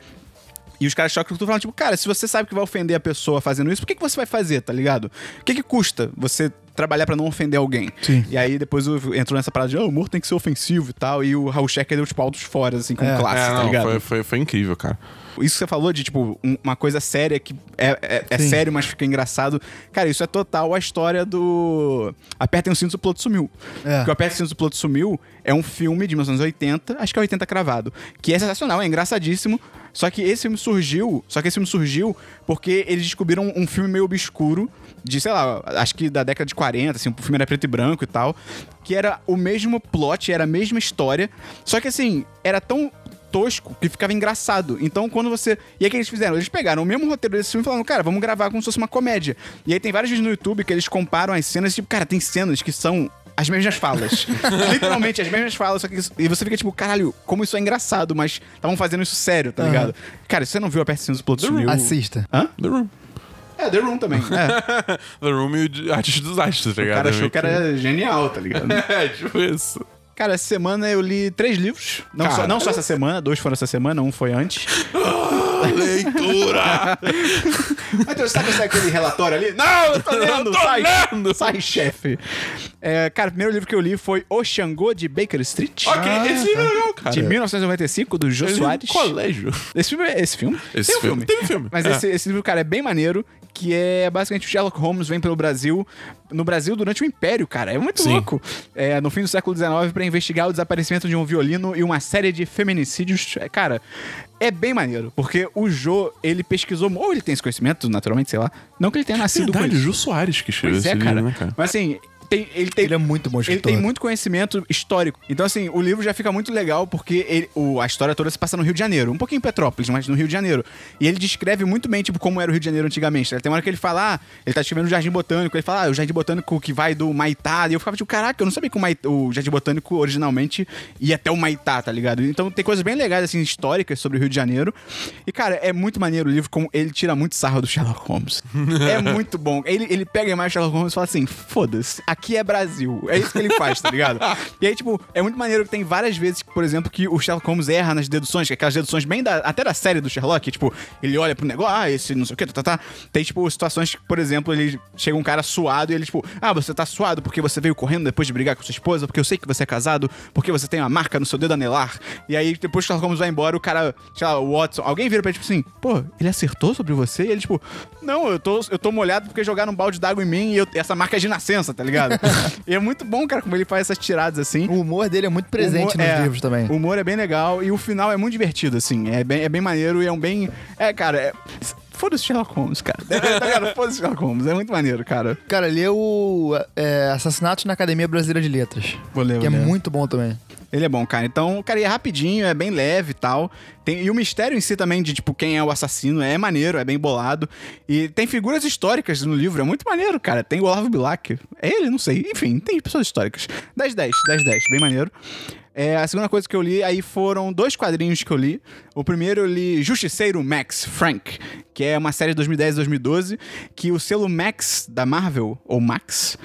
Speaker 1: E os caras de choque de cultura falam, tipo, cara, se você sabe que vai ofender a pessoa fazendo isso, por que, que você vai fazer, tá ligado? O que, que custa você trabalhar pra não ofender alguém?
Speaker 3: Sim.
Speaker 1: E aí depois o- entrou nessa parada de, ah, o humor tem que ser ofensivo e tal, e o Raul Schecker deu, tipo, altos fora, assim, com
Speaker 3: É.
Speaker 1: classe,
Speaker 2: É,
Speaker 1: tá
Speaker 2: não,
Speaker 1: ligado?
Speaker 2: foi, foi, foi incrível, cara.
Speaker 1: Isso que você falou de, tipo, um- uma coisa séria que é, é, é sério, mas fica engraçado. Cara, isso é total a história do Apertem os Cintos, o Piloto Sumiu.
Speaker 3: É.
Speaker 1: Porque o Apertem os Cintos, o Piloto Sumiu é um filme de 1980, acho que é 80 cravado, que é sensacional, é engraçadíssimo. Só que esse filme surgiu, só que esse filme surgiu porque eles descobriram um filme meio obscuro de, sei lá, acho que da década de 40, assim, o filme era preto e branco e tal, que era o mesmo plot, era a mesma história, só que assim, era tão tosco que ficava engraçado. Então, quando você. E aí, o que eles fizeram? Eles pegaram o mesmo roteiro desse filme e falaram, cara, vamos gravar como se fosse uma comédia. E aí, tem vários vídeos no YouTube que eles comparam as cenas, tipo, cara, tem cenas que são. As mesmas falas. Literalmente, as mesmas falas. Só que isso- e você fica tipo, caralho, como isso é engraçado, mas estavam fazendo isso sério, tá
Speaker 3: Aham.
Speaker 1: ligado? Cara, se você não viu a Persiana do Piloto Sumiu...
Speaker 3: Assista.
Speaker 1: Hã?
Speaker 2: The Room.
Speaker 1: É, The Room também. É.
Speaker 2: The Room e o Artista dos Astros, tá
Speaker 1: O
Speaker 2: ligado?
Speaker 1: cara achou que era genial, tá ligado?
Speaker 2: É, tipo isso.
Speaker 1: Cara, essa semana eu li três livros. Não, só, não só essa semana, dois foram essa semana, um foi antes.
Speaker 2: Leitura!
Speaker 1: Então, sabe esse aquele relatório ali? Não, eu tô lendo!
Speaker 2: Eu tô
Speaker 1: sai,
Speaker 2: lendo!
Speaker 1: sai, chefe. É, cara, o primeiro livro que eu li foi O Xangô de Baker Street.
Speaker 2: ok, esse livro é legal, cara.
Speaker 1: De 1995, do Jô
Speaker 2: Esse
Speaker 1: Soares.
Speaker 2: colégio.
Speaker 1: Esse filme é esse filme?
Speaker 2: Esse
Speaker 1: tem um
Speaker 2: filme-
Speaker 1: filme.
Speaker 2: tem um filme,
Speaker 1: Mas
Speaker 2: é.
Speaker 1: esse, esse livro, cara, é bem maneiro, que é basicamente o Sherlock Holmes vem pelo Brasil, no Brasil durante o Império, cara. É muito
Speaker 2: Sim.
Speaker 1: louco. É, no fim do século XIX, pra investigar o desaparecimento de um violino e uma série de feminicídios. É, Cara, é bem maneiro, porque o Jô, ele pesquisou, ou ele tem esse conhecimento, naturalmente, sei lá. Não que ele tenha nascido com
Speaker 2: Verdade,
Speaker 1: isso.
Speaker 2: Jô Soares que escreveu
Speaker 1: Pois é,
Speaker 2: esse
Speaker 1: cara.
Speaker 2: livro, né, cara?
Speaker 1: Mas assim, tem, ele tem.
Speaker 3: Ele é muito bom
Speaker 1: Ele
Speaker 3: escritor.
Speaker 1: tem muito conhecimento histórico. Então, assim, o livro já fica muito legal porque ele- o- a história toda se passa no Rio de Janeiro. Um pouquinho em Petrópolis, mas no Rio de Janeiro. E ele descreve muito bem, tipo, como era o Rio de Janeiro antigamente. Tem uma hora que ele fala, ah, ele tá escrevendo o Jardim Botânico. Ele fala, ah, o Jardim Botânico que vai do Maitá. E eu ficava tipo, caraca, eu não sabia que o, Mai- o Jardim Botânico originalmente ia até o Maitá, tá ligado? Então tem coisas bem legais, assim, históricas sobre o Rio de Janeiro. E, cara, é muito maneiro o livro, como ele tira muito sarro do Sherlock Holmes. é muito bom. Ele, ele pega a imagem do Sherlock Holmes e fala assim: foda-se, aqui é Brasil. É isso que ele faz, tá ligado? E aí, tipo, é muito maneiro que tem várias vezes, por exemplo, que o Sherlock Holmes erra nas deduções, que é aquelas deduções bem da, até da série do Sherlock, tipo, ele olha pro negócio, ah, esse não sei o que, tá, tá, tá. Tem, tipo, situações que, por exemplo, ele chega um cara suado e ele, tipo, ah, você tá suado porque você veio correndo depois de brigar com sua esposa, porque eu sei que você é casado, porque você tem uma marca no seu dedo anelar. E aí, depois que o Sherlock Holmes vai embora, o cara, sei lá, o Watson, alguém vira pra ele, tipo assim, pô, ele acertou sobre você? E ele, tipo, não, eu tô, eu tô molhado porque jogaram um balde d'água em mim e eu- essa marca é de nascença, tá ligado? Ligado? e é muito bom, cara, como ele faz essas tiradas assim.
Speaker 3: O humor dele é muito presente
Speaker 1: humor-
Speaker 3: nos
Speaker 1: é,
Speaker 3: livros também.
Speaker 1: O humor é bem legal e o final é muito divertido, assim. É bem, é bem maneiro e é um bem. É, cara, é... foda-se Sherlock Holmes, cara. tá ligado? Foda-se Sherlock Holmes. É muito maneiro, cara.
Speaker 3: Cara, lê o é, Assassinatos na Academia Brasileira de Letras.
Speaker 1: Vou ler,
Speaker 3: Que é
Speaker 1: vou ler.
Speaker 3: muito bom também.
Speaker 1: Ele é bom, cara. Então, cara, e é rapidinho, é bem leve e tal. Tem, e o mistério em si também de, tipo, quem é o assassino é maneiro, é bem bolado. E tem figuras históricas no livro, é muito maneiro, cara. Tem o Olavo Bilac. É ele? Não sei. Enfim, tem pessoas históricas. 10, 10, 10, 10. Bem maneiro. É, a segunda coisa que eu li aí foram dois quadrinhos que eu li. O primeiro eu li Justiceiro Max Frank, que é uma série de 2010 e 2012, que o selo Max da Marvel, ou Max,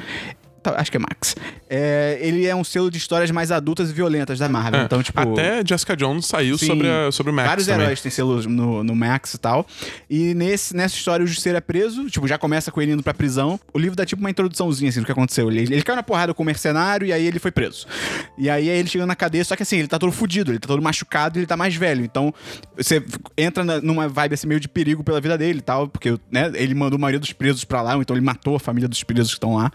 Speaker 1: acho que é Max, é, ele é um selo de histórias mais adultas e violentas da Marvel.
Speaker 2: É,
Speaker 1: Então, tipo.
Speaker 2: Até Jessica Jones saiu
Speaker 1: Sim,
Speaker 2: sobre, a, sobre o Max
Speaker 1: Vários
Speaker 2: também.
Speaker 1: heróis têm selos no, no Max e tal. E nesse, nessa história o Justiceiro é preso, tipo, já começa com ele indo pra prisão. O livro dá tipo uma introduçãozinha assim do que aconteceu. Ele, ele caiu na porrada com o mercenário e aí ele foi preso. E aí ele chegando na cadeia, só que assim, ele tá todo fudido, ele tá todo machucado e ele tá mais velho. Então você entra na- numa vibe assim meio de perigo pela vida dele e tal, porque né, ele mandou a maioria dos presos pra lá, então ele matou a família dos presos que estão lá.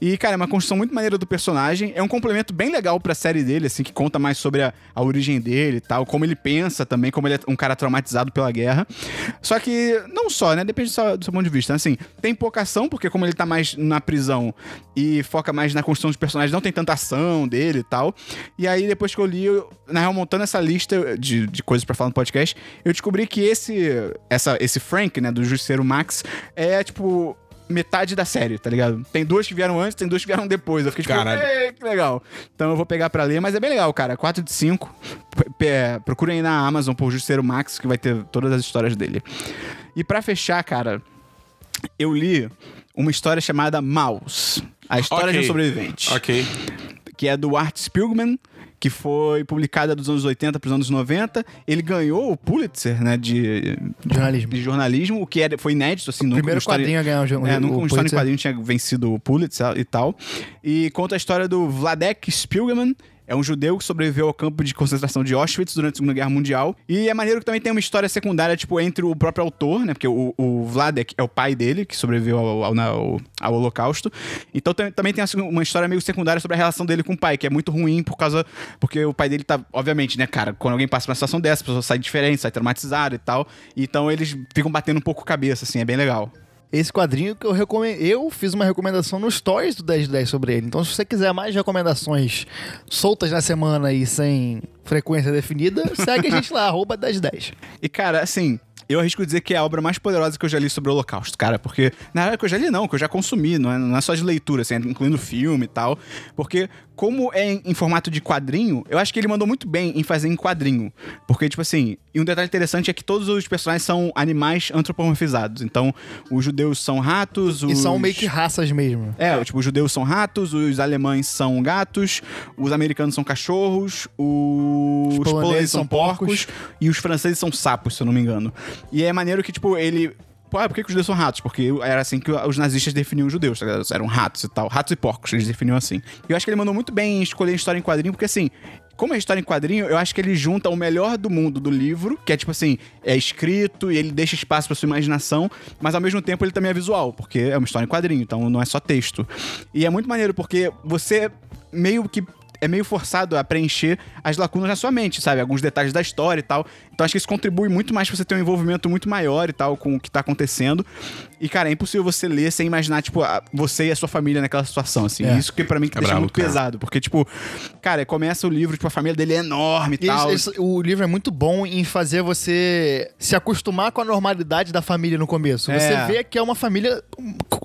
Speaker 1: E, cara, é uma construção muito maneira do personagem. É um complemento bem legal pra série dele, assim, que conta mais sobre a, a origem dele e tal, como ele pensa também, como ele é um cara traumatizado pela guerra. Só que, não só, né? Depende do seu, do seu ponto de vista. Assim, tem pouca ação, porque como ele tá mais na prisão e foca mais na construção dos personagens, não tem tanta ação dele e tal. E aí, depois que eu li, eu, na real, montando essa lista de, de coisas pra falar no podcast, eu descobri que esse, essa, esse Frank, né, do Justiceiro Max, é, tipo metade da série, tá ligado? Tem duas que vieram antes, tem duas que vieram depois. Eu fiquei tipo,
Speaker 2: Caralho.
Speaker 1: "Ei, que legal. Então eu vou pegar pra ler, mas é bem legal, cara. 4 de 5. Procurem aí na Amazon por Justiceiro Max, que vai ter todas as histórias dele. E pra fechar, cara, eu li uma história chamada Maus. A história de um sobrevivente
Speaker 2: Ok.
Speaker 1: que é do Art Spiegelman, que foi publicada dos anos 80 para os anos 90. Ele ganhou o Pulitzer, né, de
Speaker 3: Jornalismo.
Speaker 1: de jornalismo, o que era, foi inédito, assim, nunca
Speaker 3: Primeiro
Speaker 1: história-
Speaker 3: quadrinho a ganhar o,
Speaker 1: é,
Speaker 3: o,
Speaker 1: nunca
Speaker 3: o
Speaker 1: uma história em quadrinho tinha vencido o Pulitzer e tal. E conta a história do Vladek Spiegelman. É um judeu que sobreviveu ao campo de concentração de Auschwitz durante a Segunda Guerra Mundial. E é maneiro que também tem uma história secundária, tipo, entre o próprio autor, né? Porque o, o Vladek é o pai dele, que sobreviveu ao, ao, ao- ao Holocausto. Então também tem assim, uma história meio secundária sobre a relação dele com o pai, que é muito ruim por causa. Porque o pai dele tá, obviamente, né, cara? Quando alguém passa por uma situação dessa, a pessoa sai diferente, sai traumatizada e tal. Então eles ficam batendo um pouco cabeça, assim, é bem legal.
Speaker 3: Esse quadrinho que eu recomendo. Eu fiz uma recomendação no Stories do 10 de 10 sobre ele. Então, se você quiser mais recomendações soltas na semana e sem frequência definida, segue a gente lá, arroba 10 de 10.
Speaker 1: E, cara, assim, eu arrisco dizer que é a obra mais poderosa que eu já li sobre o Holocausto, cara. Porque, na verdade, que eu já li, não, que eu já consumi, não é, não é só de leitura, assim, é incluindo filme e tal. Porque, como é em, em formato de quadrinho, eu acho que ele mandou muito bem em fazer em quadrinho. Porque, tipo assim, e um detalhe interessante é que todos os personagens são animais antropomorfizados. Então, os judeus são ratos, os.
Speaker 3: E são meio que raças mesmo.
Speaker 1: É, tipo, os judeus são ratos, os alemães são gatos, os americanos são cachorros, os, poloneses, são porcos, e os franceses são sapos, se eu não me engano. E é maneiro que, tipo, ele. Pô, ah, por que, que os judeus são ratos? Porque era assim que os nazistas definiam os judeus, tá ligado? Eram ratos e tal. Ratos e porcos, eles definiam assim. E eu acho que ele mandou muito bem em escolher história em quadrinho, porque assim. Como é história em quadrinho, eu acho que ele junta o melhor do mundo do livro, que é tipo assim, é escrito e ele deixa espaço pra sua imaginação, mas ao mesmo tempo ele também é visual, porque é uma história em quadrinho, então não é só texto. E é muito maneiro, porque você meio que é meio forçado a preencher as lacunas na sua mente, sabe? Alguns detalhes da história e tal. Então acho que isso contribui muito mais pra você ter um envolvimento muito maior e tal com o que tá acontecendo. E, cara, é impossível você ler sem imaginar, tipo, a- você e a sua família naquela situação, assim.
Speaker 3: É.
Speaker 1: Isso que pra mim que
Speaker 2: É
Speaker 1: deixa
Speaker 2: brabo,
Speaker 1: muito
Speaker 2: cara.
Speaker 1: pesado. Porque, tipo, cara, começa o livro, tipo, a família dele é enorme e tal.
Speaker 3: esse- esse- o livro é muito bom em fazer você se acostumar com a normalidade da família no começo.
Speaker 1: É.
Speaker 3: Você vê que é uma família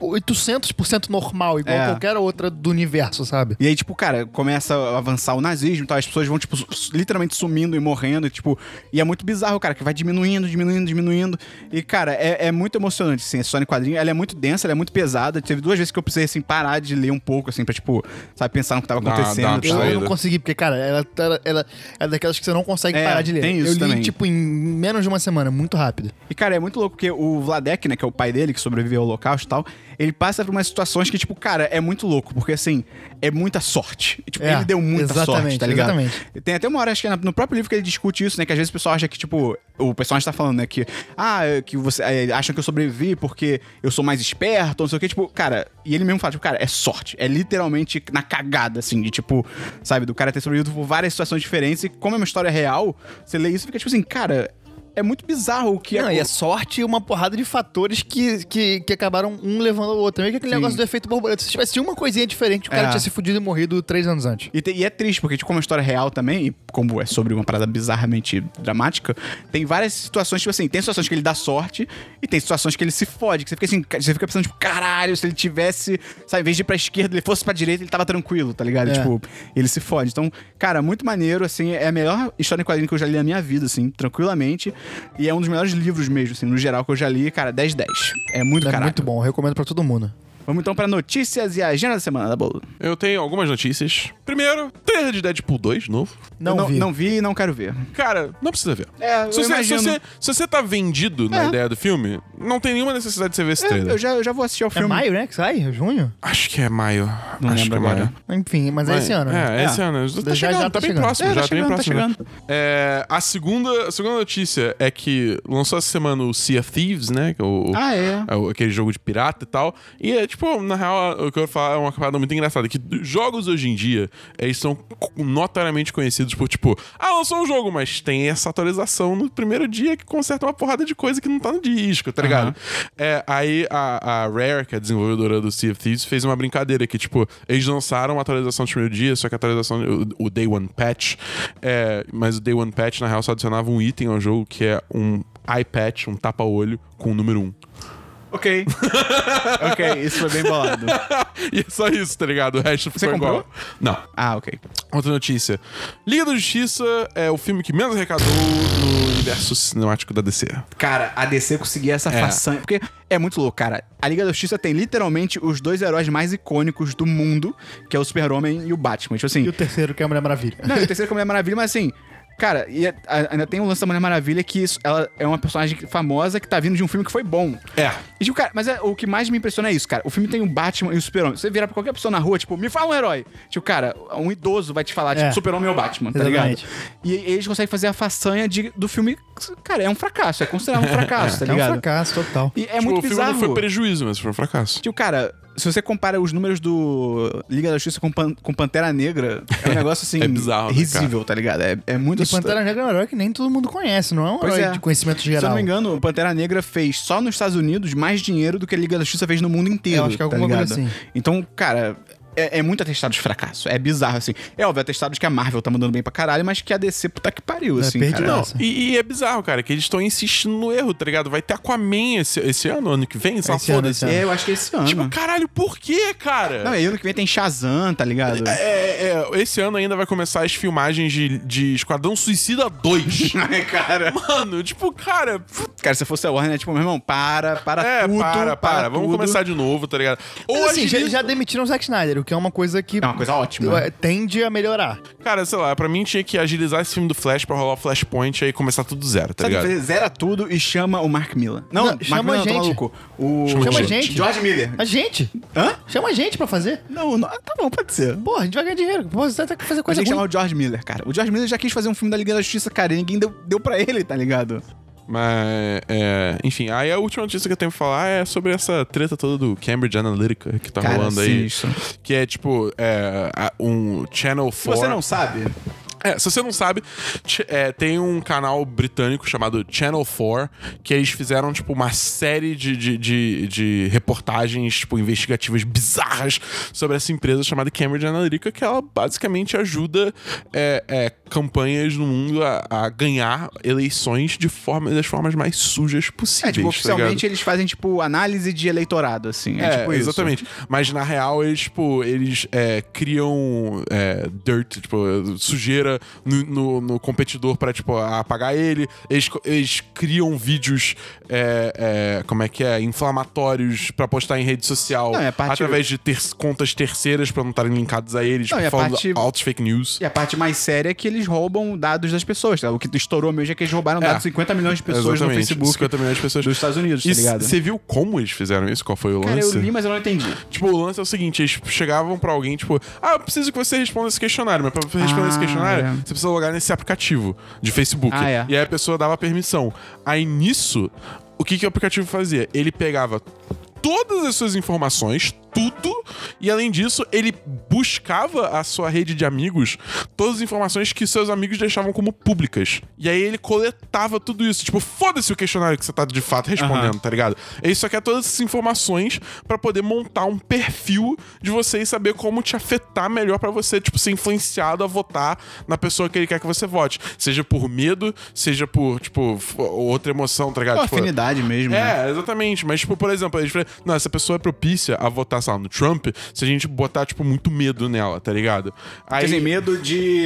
Speaker 3: 800% normal, igual
Speaker 1: É.
Speaker 3: qualquer outra do universo, sabe?
Speaker 1: E aí, tipo, cara, começa a avançar o nazismo e tal, as pessoas vão, tipo, literalmente sumindo e morrendo, e, tipo, e é muito bizarro, cara, que vai diminuindo, diminuindo, diminuindo. E, cara, é, é muito emocionante, assim, a história em quadrinho, ela é muito densa, ela é muito pesada. Teve duas vezes que eu precisei, assim, parar de ler um pouco, assim, pra, tipo, sabe, pensar no que tava
Speaker 2: Dá-
Speaker 1: acontecendo.
Speaker 2: dá.
Speaker 3: Eu, não consegui, porque, cara, ela, ela, ela é daquelas que você não consegue
Speaker 1: É,
Speaker 3: parar de ler.
Speaker 1: tem isso
Speaker 3: eu li,
Speaker 1: também.
Speaker 3: tipo, em menos de uma semana, muito rápido.
Speaker 1: E, cara, é muito louco, porque o Vladek, né, que é o pai dele, que sobreviveu ao holocausto e tal, ele passa por umas situações que, tipo, cara, é muito louco, porque, assim, é muita sorte. E, tipo,
Speaker 3: É.
Speaker 1: ele deu muita sorte,
Speaker 3: Exatamente,
Speaker 1: tá ligado?
Speaker 3: exatamente.
Speaker 1: Tem até uma hora, acho que é no próprio livro que ele discute isso, né? Que às vezes o pessoal acha que, tipo, o personagem tá falando, né? Que, ah, que você é, acham que eu sobrevivi porque eu sou mais esperto, não sei o que, tipo, cara, e ele mesmo fala, tipo, cara, é sorte. É literalmente na cagada, assim, de tipo, sabe, do cara ter sobrevivido por várias situações diferentes. E como é uma história real, você lê isso e fica tipo assim, cara. É muito bizarro o que
Speaker 3: Não, e é sorte e uma porrada de fatores que, que, que acabaram um levando ao outro. Meio que aquele
Speaker 1: Sim.
Speaker 3: negócio do efeito borboleta. Se tivesse uma coisinha diferente, o cara
Speaker 1: É.
Speaker 3: tinha se fudido e morrido três anos antes.
Speaker 1: E, te- e é triste, porque tipo, como é uma história real também, e como é sobre uma parada bizarramente dramática, tem várias situações, tipo assim, tem situações que ele dá sorte e tem situações que ele se fode, que você fica assim, você fica pensando, tipo, caralho, se ele tivesse, sabe, em vez de ir pra esquerda, ele fosse pra direita, ele tava tranquilo, tá ligado?
Speaker 3: É.
Speaker 1: Tipo, ele se fode. Então, cara, muito maneiro, assim, é a melhor história em quadrinho que eu já li na minha vida, assim, tranquilamente. E é um dos melhores livros mesmo, assim, no geral, que eu já li, cara, 10 10. É muito
Speaker 3: É
Speaker 1: caralho.
Speaker 3: muito bom, eu recomendo pra todo mundo.
Speaker 1: Vamos então pra notícias e agenda da semana da Bolo.
Speaker 2: Eu tenho algumas notícias. Primeiro, trailer de Deadpool 2, novo.
Speaker 3: Não,
Speaker 1: não
Speaker 3: vi.
Speaker 1: não vi e não quero ver.
Speaker 2: Cara, não precisa ver.
Speaker 1: É, eu
Speaker 2: se, você, se, você, se você tá vendido na
Speaker 1: É.
Speaker 2: ideia do filme, não tem nenhuma necessidade de você ver esse
Speaker 1: É,
Speaker 2: trailer.
Speaker 1: eu, já, eu já vou assistir ao
Speaker 3: É
Speaker 1: filme.
Speaker 3: maio, né? Que sai? Junho?
Speaker 2: Acho que é maio.
Speaker 1: Não
Speaker 2: Acho
Speaker 1: lembro
Speaker 2: que é
Speaker 1: agora.
Speaker 2: maio.
Speaker 3: Enfim, mas é esse ano. né?
Speaker 2: É,
Speaker 1: É.
Speaker 2: esse ano. Já tá
Speaker 3: Já-
Speaker 2: chegando,
Speaker 3: já
Speaker 2: tá,
Speaker 3: tá
Speaker 2: bem
Speaker 3: chegando.
Speaker 2: próximo,
Speaker 1: É,
Speaker 2: já
Speaker 1: tá
Speaker 2: tá bem
Speaker 1: chegando, tá
Speaker 2: próximo. já.
Speaker 1: chegando.
Speaker 2: É, a, segunda, a segunda notícia é que lançou essa semana o Sea of Thieves, né? é o-
Speaker 1: Ah, é.
Speaker 2: é o- aquele jogo de pirata e tal. E é tipo, na real, o que eu falar é uma parada muito engraçada. Que jogos hoje em dia, eles são notoriamente conhecidos por, tipo, ah, lançou um jogo, mas tem essa atualização no primeiro dia que conserta uma porrada de coisa que não tá no disco, tá ligado? É, aí a, a Rare, que é a desenvolvedora do Sea of Thieves, fez uma brincadeira que, tipo, eles lançaram uma atualização do primeiro dia, só que a atualização, o, o Day One Patch, é, mas o Day One Patch, na real, só adicionava um item ao jogo que é um patch, um tapa-olho com o número 1.
Speaker 1: Ok. ok, isso foi bem bolado.
Speaker 2: e é só isso, tá ligado? O resto ficou
Speaker 1: comprou?
Speaker 2: igual. Não.
Speaker 1: Ah, ok.
Speaker 2: Outra notícia. Liga da Justiça é o filme que menos arrecadou no universo cinemático da DC.
Speaker 1: Cara, a DC conseguia essa
Speaker 2: É.
Speaker 1: façanha. Porque é muito louco, cara. A Liga da Justiça tem literalmente os dois heróis mais icônicos do mundo, que é o Super-Homem e o Batman. Tipo assim.
Speaker 3: E o terceiro, que é a Mulher Maravilha.
Speaker 1: Não, e o terceiro que é a Mulher Maravilha, mas assim. Cara, e a- a- ainda tem o lance da Mulher Maravilha que isso- ela é uma personagem famosa que tá vindo de um filme que foi bom.
Speaker 2: É.
Speaker 1: E, tipo, cara, mas é- o que mais me impressiona é isso, cara. O filme tem o Batman e o Super-Homem. Você virar pra qualquer pessoa na rua, tipo, me fala um herói. Tipo, cara, um idoso vai te falar, tipo,
Speaker 3: É.
Speaker 1: Super-Homem ou Batman, tá
Speaker 3: Exatamente.
Speaker 1: ligado? E eles conseguem fazer a façanha de- do filme. Cara, é um fracasso, é considerado um fracasso, tá
Speaker 3: É um
Speaker 1: ligado?
Speaker 3: fracasso total.
Speaker 1: E é
Speaker 2: Tipo,
Speaker 1: muito
Speaker 2: o filme
Speaker 1: bizarro.
Speaker 2: não foi prejuízo, mas foi um fracasso.
Speaker 1: Tipo, cara, se você compara os números do Liga da Justiça com, Pan- com Pantera Negra, é um negócio assim.
Speaker 2: É bizarro, né,
Speaker 1: risível, tá ligado? É, é muito
Speaker 3: E Pantera Negra é um herói que nem todo mundo conhece, não é um
Speaker 1: Pois
Speaker 3: herói
Speaker 1: é.
Speaker 3: de conhecimento
Speaker 1: Se eu
Speaker 3: geral.
Speaker 1: não me engano, o Pantera Negra fez só nos Estados Unidos mais dinheiro do que a Liga da Justiça fez no mundo inteiro.
Speaker 3: Eu acho que é
Speaker 1: tá
Speaker 3: alguma
Speaker 1: ligado?
Speaker 3: coisa assim.
Speaker 1: Então, cara. É, é muito atestado de fracasso. É bizarro, assim. É óbvio, atestado de que a Marvel tá mandando bem pra caralho, mas que a DC, puta que pariu,
Speaker 3: É,
Speaker 1: assim. cara.
Speaker 3: Nossa.
Speaker 2: E, e é bizarro, cara, que eles estão insistindo no erro, tá ligado? Vai ter Aquaman esse, esse ano, ano que vem, só
Speaker 3: Esse ano,
Speaker 2: foda-se.
Speaker 1: É, eu acho que é esse ano.
Speaker 2: Tipo, caralho, por quê, cara?
Speaker 1: Não, e ano que vem tem Shazam, tá ligado?
Speaker 2: É, é, esse ano ainda vai começar as filmagens de, de Esquadrão Suicida 2.
Speaker 1: Ai, cara.
Speaker 2: Mano, tipo, cara.
Speaker 1: Cara, se fosse a Warner, é tipo, meu irmão, para, para
Speaker 2: É,
Speaker 1: tudo.
Speaker 2: para, para. Vamos
Speaker 1: tudo.
Speaker 2: começar de novo, tá ligado?
Speaker 3: Mas
Speaker 2: Ou
Speaker 3: assim, já, já demitiram o Zack Snyder, o que é uma coisa que
Speaker 1: É uma coisa ótima.
Speaker 3: é, tende a melhorar.
Speaker 2: Cara, sei lá, pra mim tinha que agilizar esse filme do Flash pra rolar o Flashpoint e aí começar tudo do zero, tá
Speaker 1: Sabe,
Speaker 2: ligado?
Speaker 1: fazer- zera tudo e chama o Mark Miller. Não,
Speaker 3: Não,
Speaker 1: Mark
Speaker 3: chama
Speaker 1: Miller
Speaker 3: a
Speaker 1: tá
Speaker 3: gente.
Speaker 1: maluco. O...
Speaker 3: Chama a gente.
Speaker 1: George Miller.
Speaker 3: A gente.
Speaker 1: Hã?
Speaker 3: Chama a gente pra fazer.
Speaker 1: Não, não, tá bom, pode ser.
Speaker 3: Pô, a gente vai ganhar dinheiro. Você tem que fazer coisa
Speaker 1: tem que
Speaker 3: ruim.
Speaker 1: chamar o George Miller, cara. O George Miller já quis fazer um filme da Liga da Justiça, cara, e ninguém deu, deu pra ele, tá ligado?
Speaker 2: Mas, é, enfim, aí a última notícia que eu tenho pra falar é sobre essa treta toda do Cambridge Analytica que tá
Speaker 1: Cara,
Speaker 2: rolando aí.
Speaker 1: sinistro.
Speaker 2: Que é tipo, é, um Channel 4.
Speaker 1: Se você não sabe,
Speaker 2: É, se você não sabe, é, tem um canal britânico chamado Channel 4, que eles fizeram, tipo, uma série de, de, de, de reportagens, tipo, investigativas bizarras sobre essa empresa chamada Cambridge Analytica, que ela basicamente ajuda é, é, campanhas no mundo a, a ganhar eleições de forma, das formas mais sujas possíveis.
Speaker 1: é, tipo,
Speaker 2: tá
Speaker 1: oficialmente
Speaker 2: ligado?
Speaker 1: eles fazem, tipo, análise de eleitorado, assim. É,
Speaker 2: É,
Speaker 1: tipo isso.
Speaker 2: exatamente. Mas na real, eles, tipo, eles é, criam é, dirt, tipo, sujeira no, no- no competidor pra, tipo, apagar ele. Eles, eles criam vídeos, é, é, como é que é, inflamatórios pra postar em rede social
Speaker 1: Não, parte-
Speaker 2: através de ter- contas terceiras pra não estarem linkados a eles,
Speaker 1: Não,
Speaker 2: tipo, falando
Speaker 1: parte-
Speaker 2: altos fake news.
Speaker 1: E a parte mais séria é que eles eles roubam dados das pessoas. Tá? O que estourou mesmo é que eles roubaram
Speaker 2: É.
Speaker 1: dados de 50 milhões de pessoas no Facebook
Speaker 2: 50 milhões de pessoas.
Speaker 1: dos Estados Unidos, tá
Speaker 2: E
Speaker 1: ligado?
Speaker 2: você viu como eles fizeram isso? Qual foi o
Speaker 1: Cara,
Speaker 2: lance?
Speaker 1: eu li, mas eu não entendi.
Speaker 2: Tipo, o lance é o seguinte: eles chegavam pra alguém, tipo, ah, eu preciso que você responda esse questionário, mas pra responder
Speaker 1: Ah,
Speaker 2: esse questionário,
Speaker 1: é.
Speaker 2: você precisa logar nesse aplicativo de Facebook.
Speaker 1: Ah, é.
Speaker 2: E aí a pessoa dava permissão. Aí nisso, o que, que o aplicativo fazia? Ele pegava todas as suas informações, tudo, e além disso, ele buscava a sua rede de amigos, todas as informações que seus amigos deixavam como públicas. E aí ele coletava tudo isso. Tipo, foda-se o questionário que você tá de fato respondendo, tá ligado? Ele só quer todas essas informações pra poder montar um perfil de você e saber como te afetar melhor pra você, tipo, ser influenciado a votar na pessoa que ele quer que você vote. Seja por medo, seja por, tipo, outra emoção, tá ligado?
Speaker 1: Uma
Speaker 2: Tipo,
Speaker 1: afinidade mesmo, né?
Speaker 2: é, exatamente. Mas, tipo, por exemplo, eles falam, não, essa pessoa é propícia a votar, sei lá, no Trump se a gente botar, tipo, muito medo nela, tá ligado? Aí,
Speaker 1: Quer dizer, medo de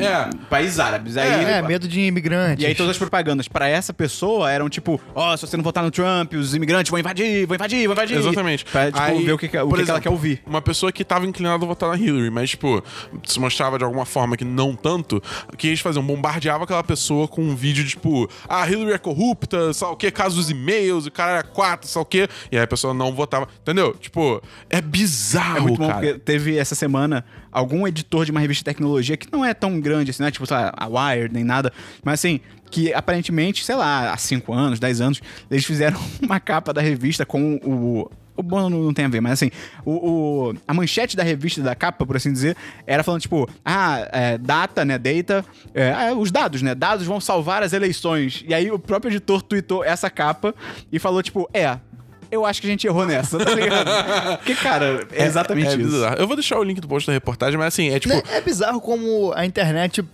Speaker 2: É.
Speaker 1: países árabes. Aí,
Speaker 3: É, medo de imigrantes.
Speaker 1: E aí todas as propagandas pra essa pessoa eram tipo, ó, se você não votar no Trump, os imigrantes vão invadir, vão invadir, vão invadir.
Speaker 2: Exatamente.
Speaker 1: Pra, tipo,
Speaker 2: Aí,
Speaker 1: ver o que, que- o
Speaker 2: por
Speaker 1: que, que ela
Speaker 2: exemplo,
Speaker 1: quer ouvir.
Speaker 2: Uma pessoa que tava inclinada a votar na Hillary, mas, tipo, se mostrava de alguma forma que não tanto, o que eles faziam? Bombardeava aquela pessoa com um vídeo de, tipo, ah, Hillary é corrupta, sabe o quê? Caso dos e-mails, o cara é quatro, sabe o quê? E aí a pessoa não votava. Entendeu? Tipo, é bizarro,
Speaker 1: É muito bom,
Speaker 2: cara.
Speaker 1: porque teve essa semana algum editor de uma revista de tecnologia que não é tão grande assim, não é tipo, sei lá, a Wired nem nada, mas assim, que aparentemente, sei lá, há 5 anos, 10 anos, eles fizeram uma capa da revista com o. O bom não, não tem a ver, mas assim, o, o- a manchete da revista, da capa, por assim dizer, era falando, tipo, ah, é, data, né, data, é, ah, os dados, né, dados vão salvar as eleições. E aí o próprio editor tweetou essa capa e falou, tipo, é, eu acho que a gente errou nessa, tá ligado? Porque, cara, é exatamente
Speaker 2: é
Speaker 1: isso.
Speaker 2: bizarro. Eu vou deixar o link do post da reportagem, mas assim, é tipo.
Speaker 3: Né, É bizarro como a internet,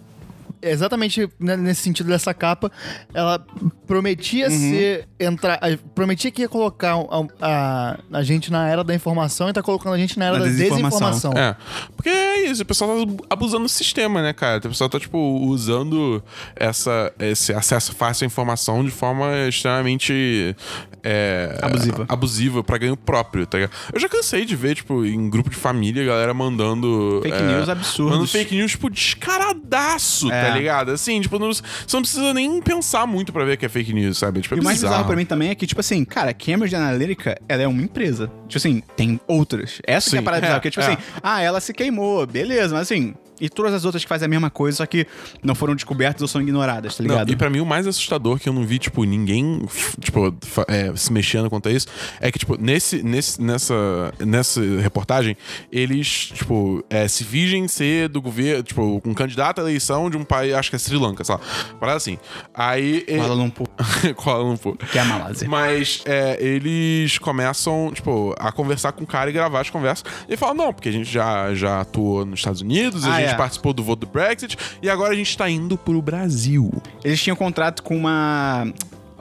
Speaker 3: exatamente né, nesse sentido dessa capa, ela prometia
Speaker 1: Uhum.
Speaker 3: ser. entrar. a- Prometia que ia colocar a, a- a gente na era da informação e tá colocando a gente na era
Speaker 1: Na
Speaker 3: da
Speaker 1: desinformação.
Speaker 3: desinformação.
Speaker 2: É. Porque é isso, o pessoal tá abusando do sistema, né, cara? O pessoal tá, tipo, usando essa, esse acesso fácil à informação de forma extremamente. É,
Speaker 1: Abusiva.
Speaker 2: Abusiva pra ganho próprio, tá ligado? Eu já cansei de ver, tipo, em grupo de família, galera mandando.
Speaker 1: Fake
Speaker 2: é,
Speaker 1: news absurdos.
Speaker 2: Mandando fake news, tipo, descaradaço,
Speaker 1: É.
Speaker 2: tá ligado? Assim, tipo, não, você não precisa nem pensar muito pra ver que é fake news, sabe? Tipo, é
Speaker 1: E o mais
Speaker 2: bizarro.
Speaker 1: pra mim também é que, tipo assim, cara, a Cambridge Analytica, ela é uma empresa. Tipo assim, tem outras. Essa que é a
Speaker 2: Sim,
Speaker 1: parada
Speaker 2: é,
Speaker 1: bizarra, porque, tipo
Speaker 2: é.
Speaker 1: assim, ah, ela se queimou, beleza, mas assim, e todas as outras que fazem a mesma coisa, só que não foram descobertas ou são ignoradas, tá
Speaker 2: Não,
Speaker 1: ligado?
Speaker 2: e pra mim o mais assustador que eu não vi, tipo, ninguém, tipo, é, se mexendo quanto a isso, é que, tipo, nesse, nesse, nessa, nessa reportagem, eles, tipo, é, se fingem ser do governo, tipo, um candidato à eleição de um país, acho que é Sri Lanka, sei lá. Parada assim. Aí...
Speaker 1: Kuala Lumpur,
Speaker 2: Kuala Lumpur.
Speaker 1: que é a Malásia.
Speaker 2: Mas é, eles começam, tipo, a conversar com o cara e gravar as conversas. E falam, não, porque a gente já, já atuou nos Estados Unidos, a
Speaker 1: Ah,
Speaker 2: gente
Speaker 1: é.
Speaker 2: participou do voto do Brexit, e agora a gente tá indo pro Brasil.
Speaker 1: Eles tinham contrato com uma.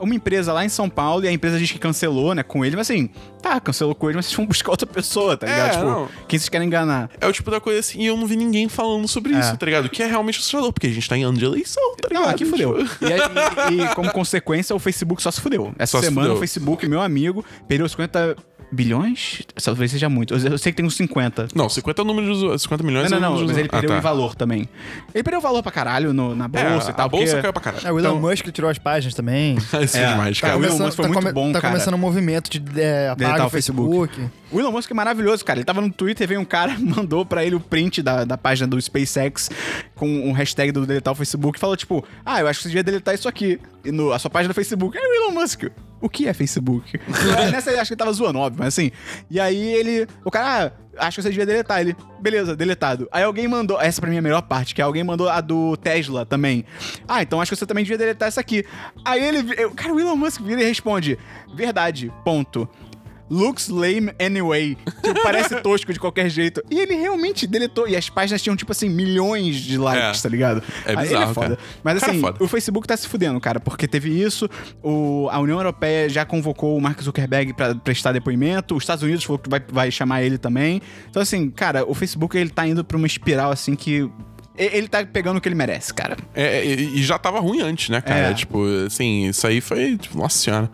Speaker 1: Uma empresa lá em São Paulo e a empresa diz que cancelou, né, com ele, mas assim, tá, cancelou com ele, mas vocês vão buscar outra pessoa, tá ligado?
Speaker 2: É,
Speaker 1: tipo,
Speaker 2: não.
Speaker 1: quem vocês querem enganar?
Speaker 2: É o tipo da coisa assim, e eu não vi ninguém falando sobre
Speaker 1: É.
Speaker 2: isso, tá ligado? Que é realmente assustador, porque a gente tá em ano de eleição, tá ligado?
Speaker 1: Não, aqui fudeu.
Speaker 2: Tipo,
Speaker 1: E, aí- e- e como consequência, o Facebook só se fudeu. Essa
Speaker 2: Só se
Speaker 1: semana
Speaker 2: fudeu.
Speaker 1: o Facebook, meu amigo, perdeu 50 bilhões? Talvez seja muito. Eu, eu sei que tem uns 50.
Speaker 2: Não, 50 é o número de usuários, 50 milhões
Speaker 1: Não,
Speaker 2: é
Speaker 1: não, não, mas ele
Speaker 2: usuários.
Speaker 1: perdeu
Speaker 2: Ah,
Speaker 1: em
Speaker 2: tá.
Speaker 1: valor também. Ele perdeu valor pra caralho no- na bolsa
Speaker 2: É,
Speaker 1: e tal.
Speaker 2: a bolsa
Speaker 1: porque-
Speaker 2: caiu pra caralho.
Speaker 3: É, o Elon
Speaker 1: Então-
Speaker 3: Musk tirou as páginas também.
Speaker 2: Isso é,
Speaker 1: É,
Speaker 2: demais,
Speaker 1: cara,
Speaker 2: cara.
Speaker 1: o Elon Musk foi
Speaker 3: tá
Speaker 1: muito bom,
Speaker 3: tá
Speaker 1: cara.
Speaker 3: começando um movimento de é, apaga
Speaker 1: Deletar
Speaker 3: o
Speaker 1: o Facebook.
Speaker 3: Facebook.
Speaker 1: O Elon Musk é maravilhoso, cara. Ele tava no Twitter, veio um cara, mandou pra ele o print da, da página do SpaceX com um hashtag do deletar o Facebook e falou, tipo, ah, eu acho que você devia deletar isso aqui. E no, a sua página do Facebook. Aí o Elon Musk, o que é Facebook? Nessa ele acho que ele tava zoando, óbvio, mas assim. E aí ele. O cara, ah, acho que você devia deletar. Ele, beleza, deletado. Aí alguém mandou. Essa pra mim é a melhor parte, que alguém mandou a do Tesla também. Ah, então acho que você também devia deletar essa aqui. Aí ele. eu- Cara, o Elon Musk vira e responde: Verdade, ponto. Looks lame anyway. Tipo, parece tosco de qualquer jeito. E ele realmente deletou. E as páginas tinham, tipo assim, milhões de likes,
Speaker 2: É.
Speaker 1: tá ligado?
Speaker 2: É
Speaker 1: Aí
Speaker 2: bizarro,
Speaker 1: ele é foda.
Speaker 2: cara.
Speaker 1: Mas
Speaker 2: cara
Speaker 1: assim,
Speaker 2: é foda.
Speaker 1: o Facebook tá se fudendo, cara, porque teve isso. O, a União Europeia já convocou o Mark Zuckerberg pra prestar depoimento. Os Estados Unidos falou que vai, vai chamar ele também. Então, assim, cara, o Facebook ele tá indo pra uma espiral assim que. Ele tá pegando o que ele merece, cara.
Speaker 2: É, e, e já tava ruim antes, né, cara?
Speaker 1: É.
Speaker 2: Tipo, assim, isso aí foi, tipo, nossa senhora.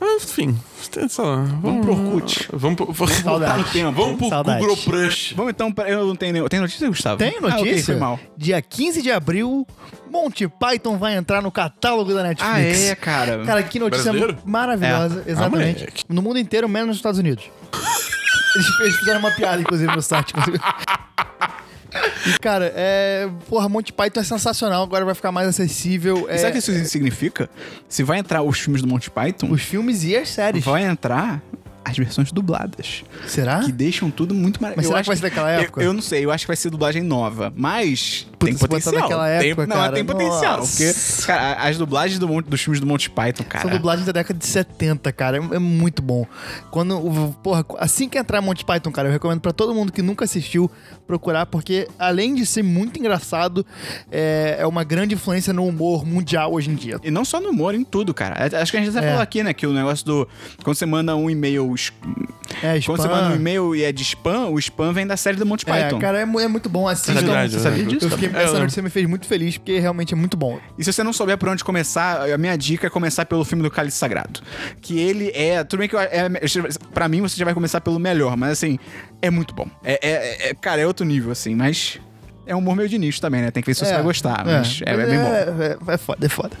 Speaker 2: Mas, enfim, sei lá. Vamos
Speaker 1: pro Orkut.
Speaker 2: Vamos pro, vamos,
Speaker 3: Saudade.
Speaker 2: no tempo. Vamos pro
Speaker 3: Saudade.
Speaker 2: Google Crush.
Speaker 1: Vamos então, pra, eu não tenho. Tem notícia, Gustavo?
Speaker 3: Tem
Speaker 1: Ah, ok,
Speaker 3: notícia?
Speaker 1: foi mal.
Speaker 3: Dia 15 de abril, Monty Python vai entrar no catálogo da Netflix.
Speaker 1: Ah, é, cara.
Speaker 3: Cara, que notícia
Speaker 2: Brasileiro?
Speaker 3: maravilhosa.
Speaker 1: É.
Speaker 3: Exatamente.
Speaker 2: Ah,
Speaker 3: no mundo inteiro, menos nos Estados Unidos. eles, eles fizeram uma piada, inclusive, no site. E, cara, é. Porra, Monty Python é sensacional, agora vai ficar mais acessível. É,
Speaker 1: sabe o que isso significa? Se vai entrar os filmes do Monty Python,
Speaker 3: Os filmes e as séries.
Speaker 1: vai entrar as versões dubladas.
Speaker 3: Será?
Speaker 1: Que deixam tudo muito maravilhoso.
Speaker 3: Mas será que vai ser daquela época?
Speaker 1: Eu, eu não sei, eu acho que vai ser dublagem nova. Mas
Speaker 3: Puta,
Speaker 1: tem potencial.
Speaker 3: daquela
Speaker 1: Tem-
Speaker 3: época,
Speaker 1: não,
Speaker 3: cara,
Speaker 1: tem potencial.
Speaker 3: nossa.
Speaker 1: Porque, cara, as dublagens do, dos filmes do Monty Python, cara.
Speaker 3: São dublagens da década de 70, cara. É, é muito bom. Quando, porra, assim que entrar Monty Python, cara, eu recomendo pra todo mundo que nunca assistiu procurar, porque além de ser muito engraçado, é, é uma grande influência no humor mundial hoje em dia.
Speaker 1: E não só no humor, em tudo, cara. Acho que a gente até
Speaker 3: É.
Speaker 1: falou aqui, né? Que o negócio do. Quando você manda um e-mail.
Speaker 3: É,
Speaker 1: Quando você
Speaker 3: spam.
Speaker 1: manda um e-mail e é de spam, o spam vem da série do Monty
Speaker 3: É,
Speaker 1: Python.
Speaker 3: cara, é, é muito bom. Assistam.
Speaker 2: verdade,
Speaker 1: Você sabia
Speaker 2: né?
Speaker 1: disso?
Speaker 3: Eu fiquei,
Speaker 2: É,
Speaker 3: essa
Speaker 2: eu-
Speaker 3: notícia me fez muito feliz, porque realmente é muito bom.
Speaker 1: E se você não souber por onde começar, a minha dica é começar pelo filme do Cálice Sagrado. Que ele é. Tudo bem que eu- é, pra mim você já vai começar pelo melhor, mas assim, é muito bom. É, é- é- cara, é outro nível, assim, mas. É um humor meio de nicho também, né? Tem que ver se você vai gostar, mas é, é bem bom.
Speaker 3: É, é foda, é foda.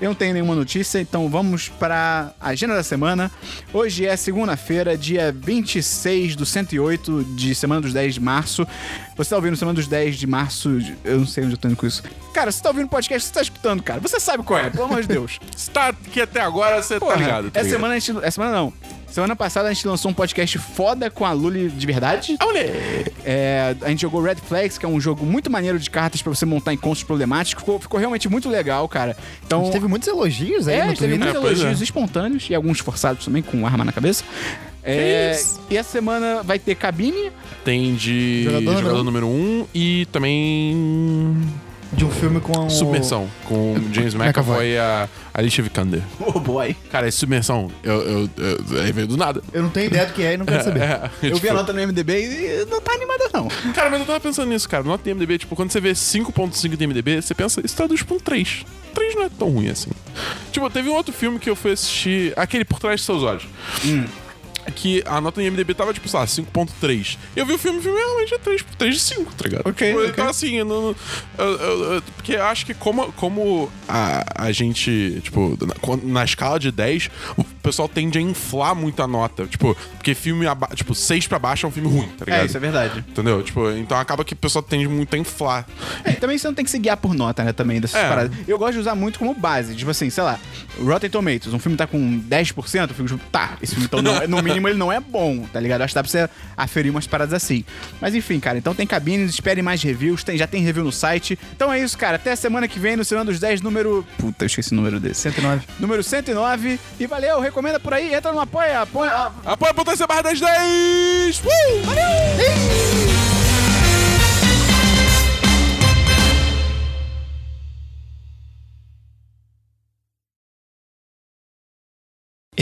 Speaker 1: Eu não tenho nenhuma notícia, então vamos para a agenda da semana. Hoje é segunda-feira, dia 26 do 108 de Semana dos 10 de março. Você tá ouvindo Semana dos 10 de março? de- Eu não sei onde eu tô indo com isso. Cara, você tá ouvindo o podcast, você tá escutando, cara. Você sabe qual é, pelo amor de Deus.
Speaker 2: Se tá aqui até agora, você tá
Speaker 1: Porra,
Speaker 2: ligado. Tá
Speaker 1: essa
Speaker 2: ligado?
Speaker 1: semana a gente. Essa semana não. Semana passada a gente lançou um podcast foda com a Luli de verdade. É, a gente jogou Red Flags, que é um jogo muito maneiro de cartas pra você montar encontros problemáticos. Ficou, ficou realmente muito legal, cara.
Speaker 3: A
Speaker 1: Então.
Speaker 3: gente teve muitos elogios aí
Speaker 1: É, a
Speaker 3: no
Speaker 1: gente teve muitos
Speaker 2: É,
Speaker 1: elogios
Speaker 2: é.
Speaker 1: espontâneos e alguns forçados também, com arma na cabeça. É, e essa semana vai ter cabine.
Speaker 2: Tem de
Speaker 3: Jogador
Speaker 2: jogador,
Speaker 3: número
Speaker 2: número 1 um, e também
Speaker 3: De um filme com o...
Speaker 2: Submersão, com James McAvoy e a Alicia Vikander.
Speaker 1: Oh boy.
Speaker 2: Cara, esse Submersão, eu, eu, eu, aí veio do nada.
Speaker 3: Eu não tenho ideia do que é e não quero saber.
Speaker 2: É,
Speaker 1: Eu
Speaker 2: tipo,
Speaker 1: vi a nota no MDB e não tá animada, não.
Speaker 2: Cara, mas eu tava pensando nisso, cara. Nota de MDB, tipo, quando você vê 5.5 de MDB, você pensa, isso traduz pra um 3. 3 não é tão ruim assim. Tipo, teve um outro filme que eu fui assistir, aquele Por Trás de Seus Olhos. Que a nota em MDB tava, tipo, sei lá, 5.3. Eu vi o filme, o filme realmente é 3, 3 de 5, tá ligado?
Speaker 1: Ok,
Speaker 2: Tipo. Então, assim, eu não, eu- eu- eu- porque eu acho que como, como a, a gente, tipo, na, na escala de 10, o pessoal tende a inflar muito a nota. Tipo, porque filme, aba- tipo, 6 pra baixo é um filme ruim, tá ligado?
Speaker 1: É, isso é verdade.
Speaker 2: Entendeu? Tipo, então acaba que o pessoal tende muito a inflar.
Speaker 1: É, também você não tem que se guiar por nota, né, também, dessas
Speaker 2: É.
Speaker 1: paradas. Eu gosto de usar muito como base. Tipo assim, sei lá, Rotten Tomatoes, um filme tá com 10%, eu fico tipo, tá, esse filme então não é- no mínimo ele não é bom, tá ligado? Acho que dá pra você aferir umas paradas assim. Mas enfim, cara, então tem cabines, espere mais reviews, tem, já tem review no site. Então é isso, cara. Até a semana que vem no Semana dos 10, número. Puta, eu esqueci o número desse.
Speaker 3: 109.
Speaker 1: Número 109. E valeu, recomenda por aí, entra no apoia, apoia.
Speaker 2: Apoia a potência barra das 10!